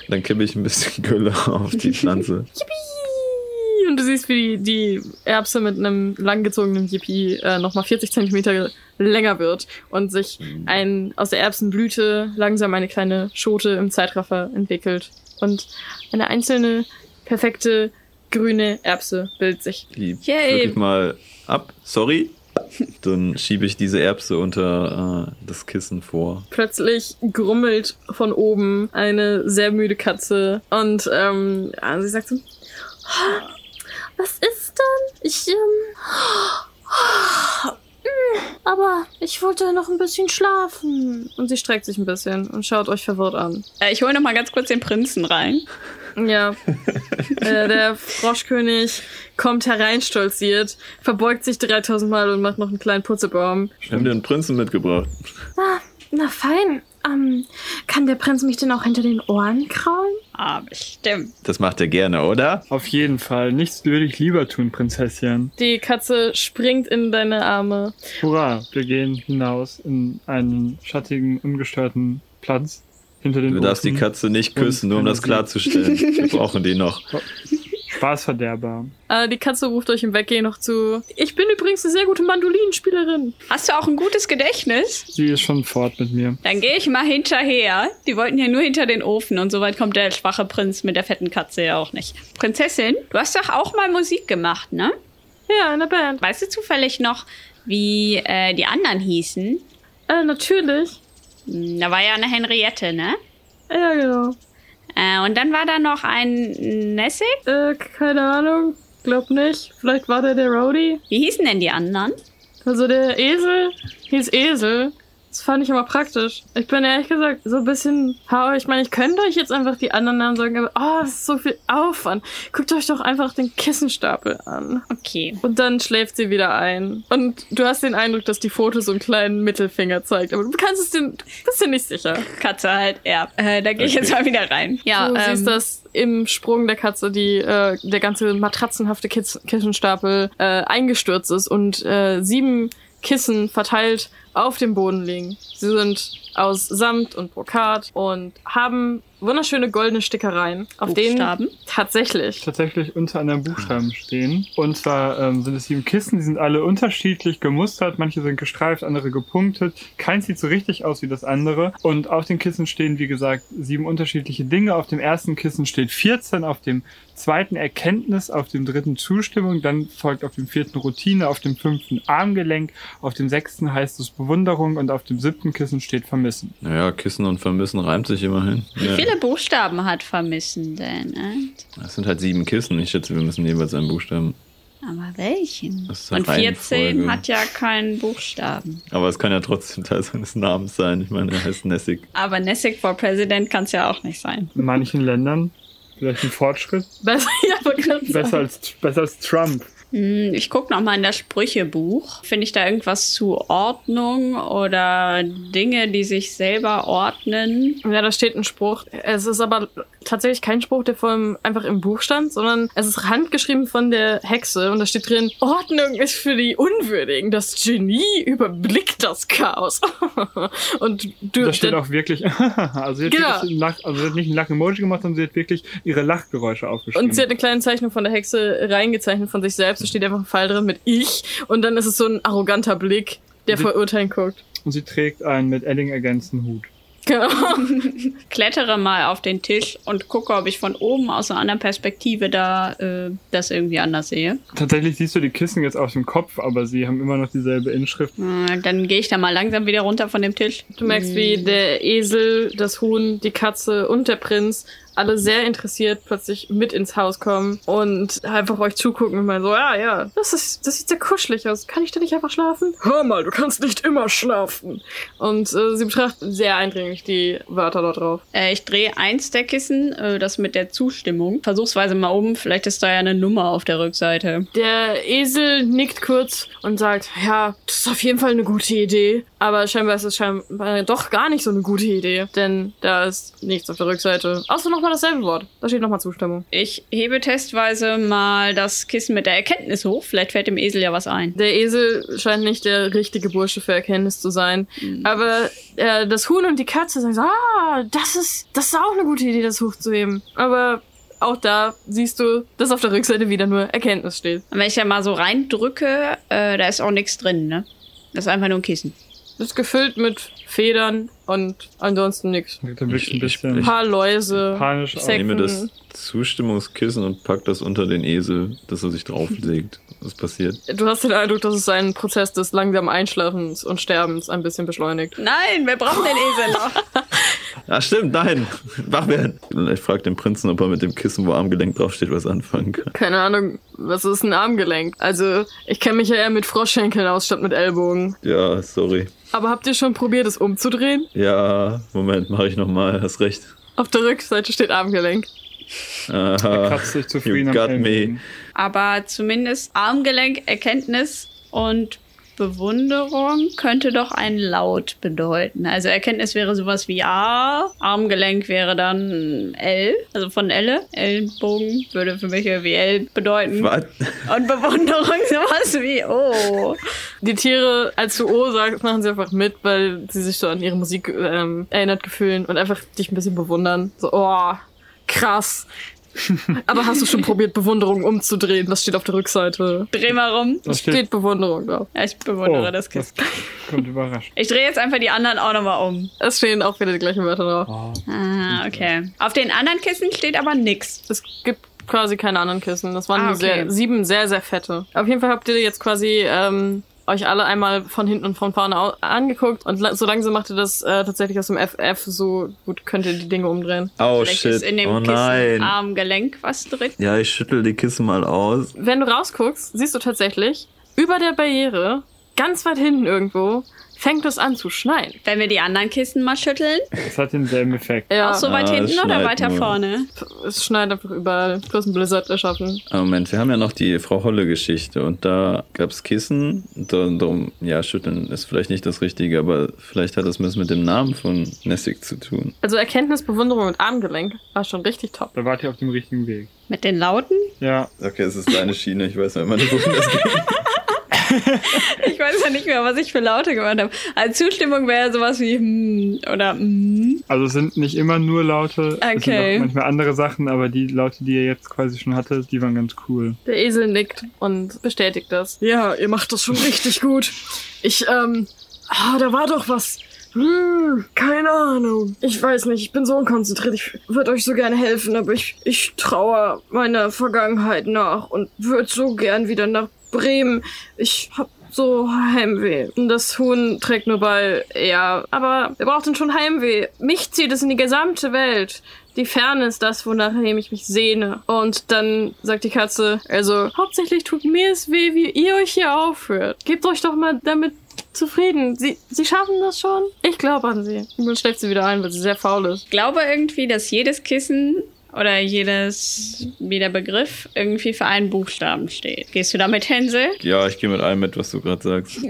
Dann kippe ich ein bisschen Gülle auf die Pflanze. Und du siehst, wie die, die Erbse mit einem langgezogenen Yippie äh, nochmal 40 Zentimeter länger wird und sich ein, aus der Erbsenblüte langsam eine kleine Schote im Zeitraffer entwickelt. Und eine einzelne, perfekte, grüne Erbse bildet sich. Die Yay. ich mal ab. Sorry. Dann schiebe ich diese Erbse unter äh, das Kissen vor. Plötzlich grummelt von oben eine sehr müde Katze und ähm, sie sagt so, was ist denn? Ich, ähm, aber ich wollte noch ein bisschen schlafen. Und sie streckt sich ein bisschen und schaut euch verwirrt an. Äh, ich hole noch mal ganz kurz den Prinzen rein. Ja. äh, der Froschkönig kommt hereinstolziert, verbeugt sich 3000 Mal und macht noch einen kleinen Putzebaum. Ich habe dir einen Prinzen mitgebracht. Na, na fein. Ähm, kann der Prinz mich denn auch hinter den Ohren kraulen? Ah, bestimmt. Das macht er gerne, oder? Auf jeden Fall. Nichts würde ich lieber tun, Prinzesschen. Die Katze springt in deine Arme. Hurra, wir gehen hinaus in einen schattigen, ungestörten Platz hinter den Du darfst die Ofen. Katze nicht küssen, nur um das klarzustellen. Wir brauchen die noch. Spaßverderber. Äh, die Katze ruft euch im Weggehen noch zu. Ich bin übrigens eine sehr gute Mandolinenspielerin. Hast du auch ein gutes Gedächtnis? Sie ist schon fort mit mir. Dann gehe ich mal hinterher. Die wollten ja nur hinter den Ofen und so weit kommt der schwache Prinz mit der fetten Katze ja auch nicht. Prinzessin, du hast doch auch mal Musik gemacht, ne? Ja, in der Band. Weißt du zufällig noch, wie äh, die anderen hießen? Äh, natürlich. Hm, Da war ja eine Henriette, ne? Ja, genau. Äh, und dann war da noch ein Nessig. Äh, keine Ahnung. Glaub nicht. Vielleicht war der der Rowdy. Wie hießen denn die anderen? Also der Esel hieß Esel. Das fand ich immer praktisch. Ich bin ehrlich gesagt so ein bisschen hau. Ich meine, ich könnte euch jetzt einfach die anderen Namen sagen, aber oh, das ist so viel Aufwand. Guckt euch doch einfach den Kissenstapel an. Okay. Und dann schläft sie wieder ein. Und du hast den Eindruck, dass die Foto so einen kleinen Mittelfinger zeigt. Aber du kannst es dir, bist dir nicht sicher. Katze halt, ja. Äh, da gehe ich jetzt mal wieder rein. Ja, du ähm, siehst, dass im Sprung der Katze die, äh, der ganze matratzenhafte Kiss Kissenstapel äh, eingestürzt ist und äh, sieben Kissen verteilt auf dem Boden liegen. Sie sind aus Samt und Brokat und haben wunderschöne goldene Stickereien, auf Buchstaben? denen tatsächlich tatsächlich unter anderem Buchstaben stehen. Und zwar ähm, sind es sieben Kissen, die sind alle unterschiedlich gemustert. Manche sind gestreift, andere gepunktet. Keins sieht so richtig aus wie das andere. Und auf den Kissen stehen, wie gesagt, sieben unterschiedliche Dinge. Auf dem ersten Kissen steht 14, auf dem zweiten Erkenntnis, auf dem dritten Zustimmung, dann folgt auf dem vierten Routine, auf dem fünften Armgelenk, auf dem sechsten heißt es Bewunderung und auf dem siebten Kissen steht Vermissen. Naja, Kissen und Vermissen reimt sich immerhin. Ja. Viele Buchstaben hat Vermissen denn? Äh? Das sind halt sieben Kissen. Ich schätze, wir müssen jeweils einen Buchstaben. Aber welchen? Eine Und 14 Reihenfolge. hat ja keinen Buchstaben. Aber es kann ja trotzdem Teil seines Namens sein. Ich meine, er heißt Nessig. Aber Nessig for President kann es ja auch nicht sein. In manchen Ländern vielleicht ein Fortschritt. besser, ja. Besser als, besser als Trump. Hm, Ich gucke noch mal in das Sprüchebuch. Finde ich da irgendwas zu Ordnung oder Dinge, die sich selber ordnen? Ja, da steht ein Spruch. Es ist aber tatsächlich kein Spruch, der vom, einfach im Buch stand, sondern es ist handgeschrieben von der Hexe und da steht drin, Ordnung ist für die Unwürdigen, das Genie überblickt das Chaos. und du, Da steht auch wirklich, also sie hat, Genau. Lach, also sie hat nicht ein Lach-Emoji gemacht, sondern sie hat wirklich ihre Lachgeräusche aufgeschrieben. und sie hat eine kleine Zeichnung von der Hexe reingezeichnet von sich selbst. Da steht einfach ein Pfeil drin mit Ich und dann ist es so ein arroganter Blick, der Sie- verurteilen guckt. Und sie trägt einen mit Edding ergänzten Hut. Genau. Klettere mal auf den Tisch und gucke, ob ich von oben aus einer anderen Perspektive da äh, das irgendwie anders sehe. Tatsächlich siehst du die Kissen jetzt auf dem Kopf, aber sie haben immer noch dieselbe Inschrift. Äh, Dann gehe ich da mal langsam wieder runter von dem Tisch. Du merkst, wie der Esel, das Huhn, die Katze und der Prinz alle sehr interessiert plötzlich mit ins Haus kommen und einfach euch zugucken und mal so, ja, ja, das, ist, das sieht sehr kuschelig aus. Kann ich da nicht einfach schlafen? Hör mal, du kannst nicht immer schlafen. Und äh, sie betrachten sehr eindringlich die Wörter dort drauf. Äh, ich drehe eins der Kissen, äh, das mit der Zustimmung. Versuchsweise mal um, vielleicht ist da ja eine Nummer auf der Rückseite. Der Esel nickt kurz und sagt, ja, das ist auf jeden Fall eine gute Idee. Aber scheinbar ist es scheinbar doch gar nicht so eine gute Idee, denn da ist nichts auf der Rückseite. Außer nochmal dasselbe Wort. Da steht nochmal Zustimmung. Ich hebe testweise mal das Kissen mit der Erkenntnis hoch. Vielleicht fällt dem Esel ja was ein. Der Esel scheint nicht der richtige Bursche für Erkenntnis zu sein. Aber äh, das Huhn und die Katze sagen so, ah, das ist, das ist auch eine gute Idee, das hochzuheben. Aber auch da siehst du, dass auf der Rückseite wieder nur Erkenntnis steht. Und wenn ich da mal so reindrücke, äh, da ist auch nichts drin, ne? Das ist einfach nur ein Kissen. Das ist gefüllt mit Federn und ansonsten nichts. Ein paar Läuse. panisch. Ich nehme das. Zustimmungskissen und pack das unter den Esel, dass er sich drauflegt. Was passiert? Du hast den Eindruck, dass es einen Prozess des langsamen Einschlafens und Sterbens ein bisschen beschleunigt. Nein, wir brauchen den Esel noch. Ah, stimmt, nein. Wach werden. Ich frage den Prinzen, ob er mit dem Kissen, wo Armgelenk draufsteht, was anfangen kann. Keine Ahnung, was ist ein Armgelenk? Also, ich kenne mich ja eher mit Froschschenkeln aus statt mit Ellbogen. Ja, sorry. Aber habt ihr schon probiert, es umzudrehen? Ja, Moment, mache ich nochmal. Hast recht. Auf der Rückseite steht Armgelenk. Aha. kratzt sich zufrieden You am got me. Ellbogen. Aber zumindest Armgelenk, Erkenntnis und Bewunderung könnte doch ein Laut bedeuten. Also Erkenntnis wäre sowas wie A, Armgelenk wäre dann L, also von Elle. Ellbogen würde für mich wie L bedeuten. Was? Und Bewunderung sowas wie O. Die Tiere, als du O sagst, machen sie einfach mit, weil sie sich so an ihre Musik ähm, erinnert gefühlen und einfach dich ein bisschen bewundern. So, oh, krass. Aber hast du schon probiert, Bewunderung umzudrehen? Was steht auf der Rückseite? Dreh mal rum. Das Es steht Bewunderung drauf. Ja, ich bewundere oh, das Kissen. das kommt überrascht. Ich drehe jetzt einfach die anderen auch nochmal um. Es stehen auch wieder die gleichen Wörter drauf. Oh. Ah, okay. Auf den anderen Kissen steht aber nix. Es gibt quasi keine anderen Kissen. Das waren Ah, okay. sehr, sieben sehr, sehr fette. Auf jeden Fall habt ihr jetzt quasi ähm, euch alle einmal von hinten und von vorne angeguckt und la so langsam macht ihr das äh, tatsächlich aus dem FF. So gut könnt ihr die Dinge umdrehen. Oh Vielleicht shit. ist in dem oh Kissen nein. Armgelenk was drin. Ja, ich schüttel die Kissen mal aus. Wenn du rausguckst, siehst du tatsächlich über der Barriere, ganz weit hinten irgendwo, fängt es an zu schneien. Wenn wir die anderen Kissen mal schütteln. Das hat denselben Effekt. Ja, Auch so weit Ah, hinten es oder weiter nur. vorne? es schneit einfach überall. Du hast einen Blizzard erschaffen. Ah, Moment, wir haben ja noch die Frau Holle-Geschichte und da gab's Kissen. Und darum- ja, schütteln ist vielleicht nicht das Richtige, aber vielleicht hat das was mit dem Namen von Nessig zu tun. Also Erkenntnis, Bewunderung und Armgelenk war schon richtig top. Da wart ihr auf dem richtigen Weg. Mit den Lauten? Ja, Okay, es ist deine Schiene, ich weiß noch immer nicht, wohin das geht. Ich weiß ja nicht mehr, was ich für Laute gemacht habe. Also Zustimmung wäre sowas wie hm oder hm. also es sind nicht immer nur Laute, es sind Okay. auch manchmal andere Sachen, aber die Laute, die ihr jetzt quasi schon hattet, die waren ganz cool. Der Esel nickt und bestätigt das. Ja, ihr macht das schon richtig gut. Ich, ähm, ah, da war doch was. Hm, keine Ahnung. Ich weiß nicht, ich bin so unkonzentriert. Ich würde euch so gerne helfen, aber ich, ich trauere meiner Vergangenheit nach und würde so gern wieder nach Bremen. Ich hab so Heimweh. Und das Huhn trägt nur bei, ja, aber wer braucht denn schon Heimweh? Mich zieht es in die gesamte Welt. Die Ferne ist das, wonach ich mich sehne. Und dann sagt die Katze, also hauptsächlich tut mir es weh, wie ihr euch hier aufhört. Gebt euch doch mal damit zufrieden. Sie, sie schaffen das schon. Ich glaube an sie. Und dann schläft sie wieder ein, weil sie sehr faul ist. Ich glaube irgendwie, dass jedes Kissen oder jedes, jeder Begriff irgendwie für einen Buchstaben steht. Gehst du damit, Hänsel? Ja, ich gehe mit allem mit, was du gerade sagst.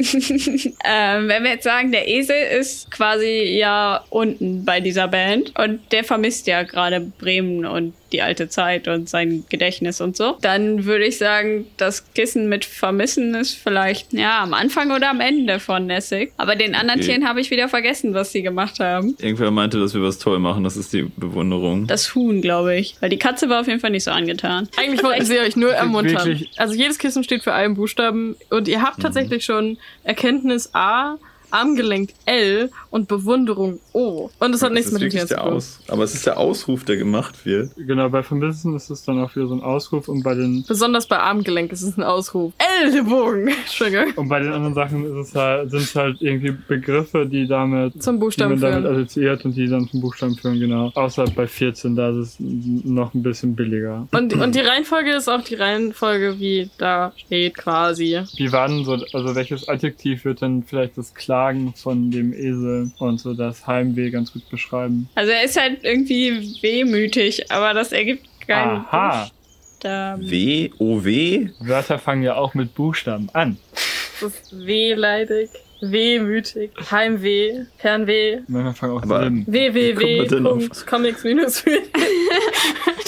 Ähm, wenn wir jetzt sagen, der Esel ist quasi ja unten bei dieser Band und der vermisst ja gerade Bremen und die alte Zeit und sein Gedächtnis und so, dann würde ich sagen, das Kissen mit Vermissen ist vielleicht ja am Anfang oder am Ende von Nessig. Aber den anderen Okay. Tieren habe ich wieder vergessen, was sie gemacht haben. Irgendwer meinte, dass wir was toll machen, das ist die Bewunderung. Das Huhn, glaube ich. Weil die Katze war auf jeden Fall nicht so angetan. Eigentlich wollten sie euch nur ermuntern. wirklich- Also jedes Kissen steht für einen Buchstaben und ihr habt tatsächlich schon Erkenntnis A, Armgelenk L und Bewunderung O. Und das hat nichts das mit dem zu tun. Aus. Aber es ist der Ausruf, der gemacht wird. Genau, bei Vermissen ist es dann auch wieder so ein Ausruf und bei den Besonders bei Armgelenk ist es ein Ausruf. L-Bogen! Entschuldigung. und bei den anderen Sachen ist es halt, sind es halt irgendwie Begriffe, die damit Zum die Buchstaben man damit führen. assoziiert und die dann zum Buchstaben führen, genau. Außer bei 14, da ist es noch ein bisschen billiger. Und, und die Reihenfolge ist auch die Reihenfolge, wie da steht quasi. Wie war denn so, also welches Adjektiv wird denn vielleicht das Klagen von dem Esel und so das Heimweh ganz gut beschreiben? Also er ist halt irgendwie wehmütig, aber das ergibt keinen Aha. Buchstaben. W, O, W? Wörter fangen ja auch mit Buchstaben an. Das ist wehleidig, wehmütig, Heimweh, Fernweh, Manchmal fangen auch man denn auf- www.comics-film.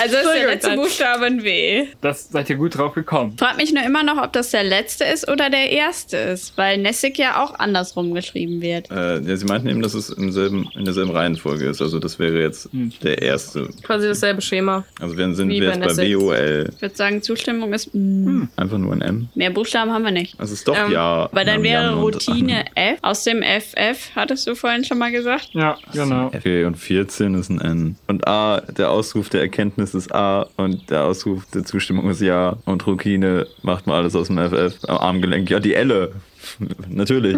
Also ist der letzte dann. Buchstabe ein W. Das seid ihr gut drauf gekommen. Frag mich nur immer noch, ob das der letzte ist oder der erste ist, weil Nessig ja auch andersrum geschrieben wird. Äh, ja, sie meinten eben, dass es im selben, in derselben Reihenfolge ist. Also das wäre jetzt der erste. Quasi dasselbe Schema. Also wir sind Wie wir bei jetzt bei Nessig. WOL. Ich würde sagen, Zustimmung ist mm. Einfach nur ein M. mehr Buchstaben haben wir nicht. Also es ist doch Ähm, ja. Weil dann wäre Routine F. Aus dem FF, hattest du vorhin schon mal gesagt? Ja, genau. Okay, und 14 ist ein N. Und A, der Ausruf der Erkenntnis ist A und der Ausruf der Zustimmung ist Ja. Und Rukine macht mal alles aus dem FF am Armgelenk. Ja, die Elle. Natürlich.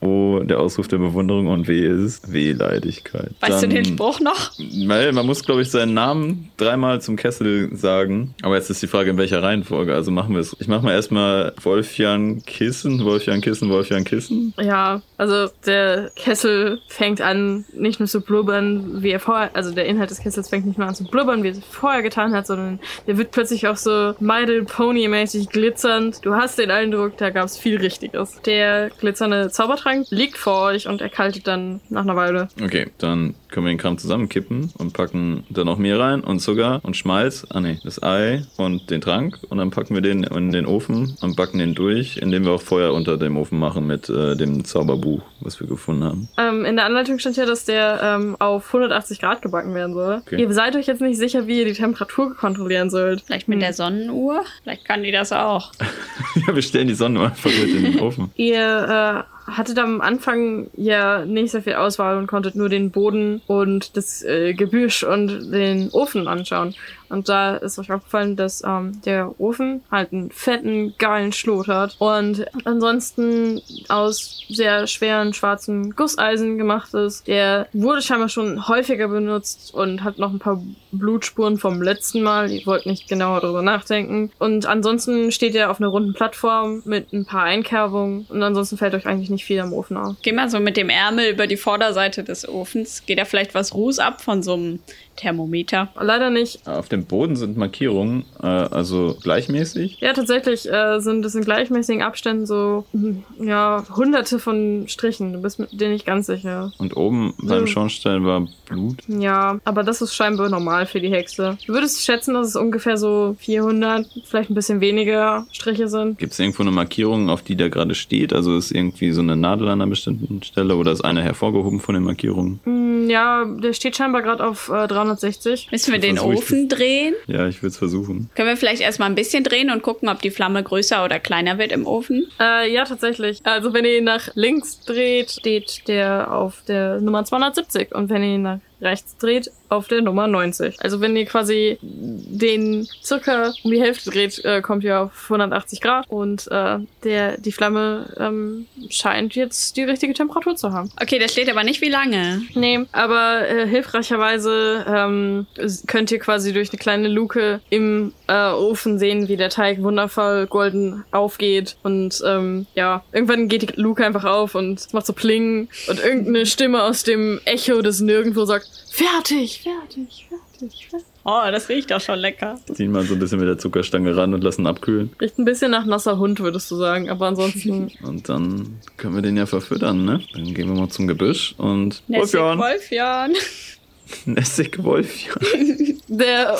O, der Ausruf der Bewunderung und W ist Wehleidigkeit. Weißt Dann- du den Spruch noch? Weil man muss, glaube ich, seinen Namen dreimal zum Kessel sagen. Aber jetzt ist die Frage, in welcher Reihenfolge. Also machen wir es. Ich mache mal erstmal Wolfjan Kissen, Wolfjan Kissen, Wolfjan Kissen. Ja, also der Kessel fängt an, nicht nur zu blubbern, wie er vorher, also der Inhalt des Kessels fängt nicht nur an zu blubbern, wie er es vorher getan hat, sondern der wird plötzlich auch so My Little Pony-mäßig glitzernd. Du hast den Eindruck, da gab es viel Richtiges. Der glitzernde Zaubertrank liegt vor euch und erkaltet dann nach einer Weile. Okay, dann können wir den Kram zusammenkippen und packen da noch Mehl rein und Zucker und Schmalz. Ah nee, das Ei und den Trank. Und dann packen wir den in den Ofen und backen den durch, indem wir auch Feuer unter dem Ofen machen mit äh, dem Zauberbuch, was wir gefunden haben. Ähm, in der Anleitung stand ja, dass der ähm, auf 180 Grad gebacken werden soll. Okay. Ihr seid euch jetzt nicht sicher, wie ihr die Temperatur kontrollieren sollt. Vielleicht mit der Sonnenuhr? Vielleicht kann die das auch. ja, wir stellen die Sonne einfach mit in den Ofen. Ihr äh, hattet am Anfang ja nicht sehr viel Auswahl und konntet nur den Boden und das äh, Gebüsch und den Ofen anschauen. Und da ist euch aufgefallen, dass ähm, der Ofen halt einen fetten, geilen Schlot hat und ansonsten aus sehr schweren schwarzen Gusseisen gemacht ist. Der wurde scheinbar schon häufiger benutzt und hat noch ein paar Blutspuren vom letzten Mal. Ihr wollt nicht genauer darüber nachdenken. Und ansonsten steht er auf einer runden Plattform mit ein paar Einkerbungen und ansonsten fällt euch eigentlich nicht viel am Ofen auf. Geh mal so mit dem Ärmel über die Vorderseite des Ofens. Geht da vielleicht was Ruß ab von so einem Thermometer? Leider nicht. Auf dem Boden sind Markierungen, äh, also gleichmäßig. Ja, tatsächlich äh, sind es in gleichmäßigen Abständen so, hm, ja, hunderte von Strichen. Du bist mit dir nicht ganz sicher. Und oben beim Ja. Schornstein war Blut. Ja, aber das ist scheinbar normal für die Hexe. Du würdest schätzen, dass es ungefähr so 400, vielleicht ein bisschen weniger Striche sind. Gibt es irgendwo eine Markierung, auf die der gerade steht? Also ist irgendwie so eine Nadel an einer bestimmten Stelle oder ist eine hervorgehoben von den Markierungen? Hm, ja, der steht scheinbar gerade auf äh, 360. Müssen wir den Versuch Ofen drehen? Ja, ich würde es versuchen. Können wir vielleicht erstmal ein bisschen drehen und gucken, ob die Flamme größer oder kleiner wird im Ofen? Äh, ja, tatsächlich. Also wenn ihr ihn nach links dreht, steht der auf der Nummer 270 und wenn ihr ihn nach rechts dreht, auf der Nummer 90. Also wenn ihr quasi den circa um die Hälfte dreht, äh, kommt ihr auf 180 Grad und äh, der die Flamme ähm, scheint jetzt die richtige Temperatur zu haben. Okay, das steht aber nicht wie lange. Nee, aber äh, hilfreicherweise ähm, könnt ihr quasi durch eine kleine Luke im äh, Ofen sehen, wie der Teig wundervoll golden aufgeht. Und ähm, ja, irgendwann geht die Luke einfach auf und es macht so Pling und irgendeine Stimme aus dem Echo des Nirgendwo sagt, fertig, fertig, fertig, fertig. Oh, das riecht doch schon lecker. Ziehen mal so ein bisschen mit der Zuckerstange ran und lassen abkühlen. Riecht ein bisschen nach nasser Hund, würdest du sagen, aber ansonsten... Und dann können wir den ja verfüttern, ne? Dann gehen wir mal zum Gebüsch und Nessig Wolfjan. Wolfjan. Nessig Wolfjan. Der.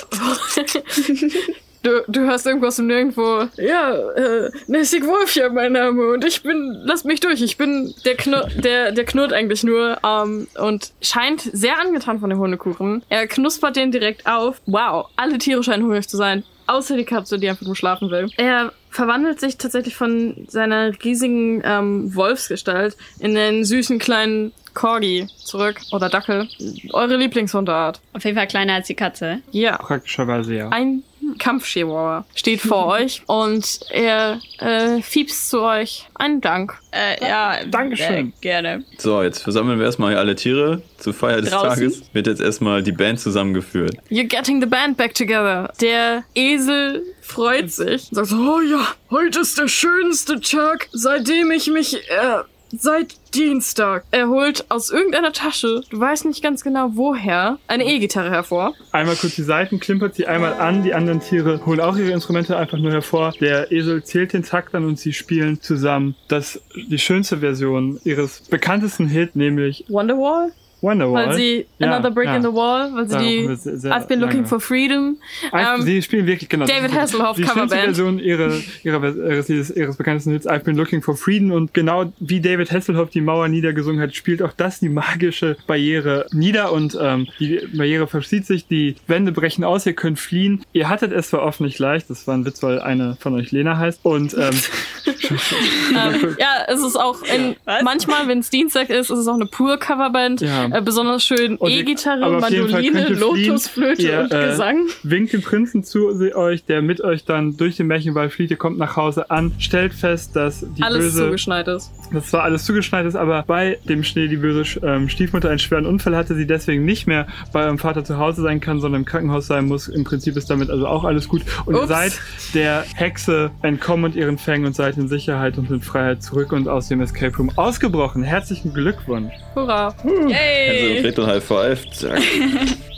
Du, du hörst irgendwas im Nirgendwo. Ja, äh, Nessig Wolfja, mein Name. Und ich bin, lass mich durch, ich bin der Knur, der, der knurrt eigentlich nur, ähm, und scheint sehr angetan von dem Hundekuchen. Er knuspert den direkt auf. Wow, alle Tiere scheinen hungrig zu sein. Außer die Katze, die einfach nur schlafen will. Er verwandelt sich tatsächlich von seiner riesigen ähm, Wolfsgestalt in einen süßen kleinen Corgi zurück. Oder Dackel. Eure Lieblingshundeart. Auf jeden Fall kleiner als die Katze. Ja. Praktischerweise ja. Ein Kampfchihuahua steht vor euch und er äh, fiebst zu euch. Einen Dank. Äh, ja, Dankeschön. Äh, gerne. So, jetzt versammeln wir erstmal alle Tiere zur Feier des Draußen? Tages. Wird jetzt erstmal die Band zusammengeführt. You're getting the band back together. Der Esel freut sich. Sagt so, oh ja, heute ist der schönste Tag, seitdem ich mich, äh, seit Dienstag. Er holt aus irgendeiner Tasche, du weißt nicht ganz genau woher, eine E-Gitarre hervor. Einmal kurz die Seiten, klimpert sie einmal an, die anderen Tiere holen auch ihre Instrumente einfach nur hervor. Der Esel zählt den Takt an und sie spielen zusammen das, die schönste Version ihres bekanntesten Hit, nämlich Wonderwall? Wonderwall. weil sie Ja, Another Break ja. in the Wall, weil sie Ja, die sehr- sehr I've Been Looking lange. for Freedom. I've- Ähm, sie spielen wirklich genau. David Hasselhoff die Coverband. Version ihrer, ihrer, ihres, ihres, ihres bekanntesten Hits I've Been Looking for Freedom und genau wie David Hasselhoff die Mauer niedergesungen hat, spielt auch das die magische Barriere nieder und ähm, die Barriere verschließt sich, die Wände brechen aus, ihr könnt fliehen. Ihr hattet es zwar oft nicht leicht, das war ein Witz, weil eine von euch Lena heißt und ähm, Ähm, ja, es ist auch in, manchmal, wenn es Dienstag ist, ist es auch eine pure Coverband. Ja. Äh, besonders schön ihr- E-Gitarre, Mandoline, ihr. Lotusflöte Ihr, und äh, Gesang. winkt den Prinzen zu euch, der mit euch dann durch den Märchenwald flieht, ihr kommt nach Hause an, stellt fest, dass die Alles böse zugeschneit ist. Das war alles zugeschneit ist, aber bei dem Schnee die böse ähm, Stiefmutter einen schweren Unfall hatte, sie deswegen nicht mehr bei eurem Vater zu Hause sein kann, sondern im Krankenhaus sein muss. Im Prinzip ist damit also auch alles gut. Und ihr Ups. seid der Hexe entkommen und ihren Fängen und seid in Sicherheit und in Freiheit zurück und aus dem Escape Room ausgebrochen. Herzlichen Glückwunsch. Hurra. Hänsel und Yay! Gretel High Five. Zack.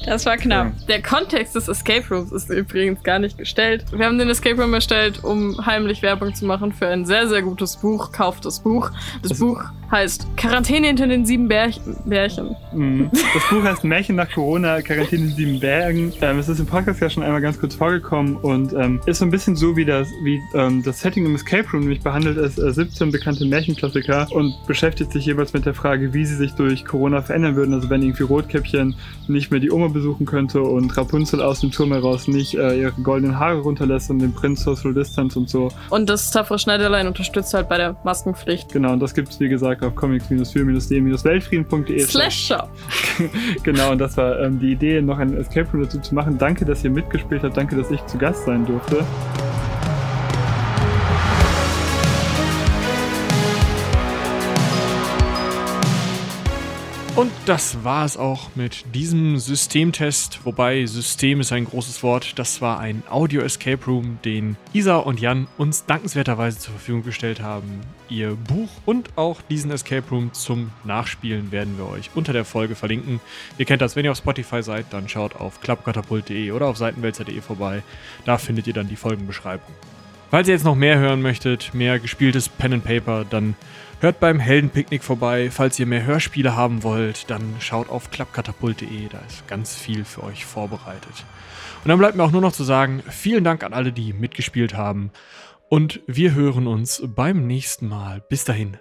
Das war knapp. Der Kontext des Escape Rooms ist übrigens gar nicht gestellt. Wir haben den Escape Room erstellt, um heimlich Werbung zu machen für ein sehr, sehr gutes Buch. Kauft das Buch. Das Buch heißt Quarantäne hinter den sieben Bärch Bärchen. Mhm. Das Buch heißt Märchen nach Corona, Quarantäne in sieben Bergen. Ähm, es ist im Podcast ja schon einmal ganz kurz vorgekommen und ähm, ist so ein bisschen so wie das, wie ähm, das Setting im Escape Room, nämlich behandelt es äh, 17 bekannte Märchenklassiker und beschäftigt sich jeweils mit der Frage, wie sie sich durch Corona verändern würden. Also wenn irgendwie Rotkäppchen nicht mehr die Oma besuchen könnte und Rapunzel aus dem Turm heraus nicht äh, ihre goldenen Haare runterlässt und den Prinz Social Distance und so. Und das tapfere Schneiderlein unterstützt halt bei der Maskenpflicht. Genau, und das gibt's wie gesagt auf comics-für-d-weltfrieden.de Slash Shop. Genau, und das war ähm, die Idee, noch einen Escape Room dazu zu machen. Danke, dass ihr mitgespielt habt. Danke, dass ich zu Gast sein durfte. Und das war es auch mit diesem Systemtest, wobei System ist ein großes Wort. Das war ein Audio Escape Room, den Isa und Jan uns dankenswerterweise zur Verfügung gestellt haben. Ihr Buch und auch diesen Escape Room zum Nachspielen werden wir euch unter der Folge verlinken. Ihr kennt das, wenn ihr auf Spotify seid, dann schaut auf klappkatapult.de oder auf seitenwälzer.de vorbei. Da findet ihr dann die Folgenbeschreibung. Falls ihr jetzt noch mehr hören möchtet, mehr gespieltes Pen and Paper, dann hört beim Heldenpicknick vorbei. Falls ihr mehr Hörspiele haben wollt, dann schaut auf klappkatapult.de, da ist ganz viel für euch vorbereitet. Und dann bleibt mir auch nur noch zu sagen, vielen Dank an alle, die mitgespielt haben. Und wir hören uns beim nächsten Mal. Bis dahin.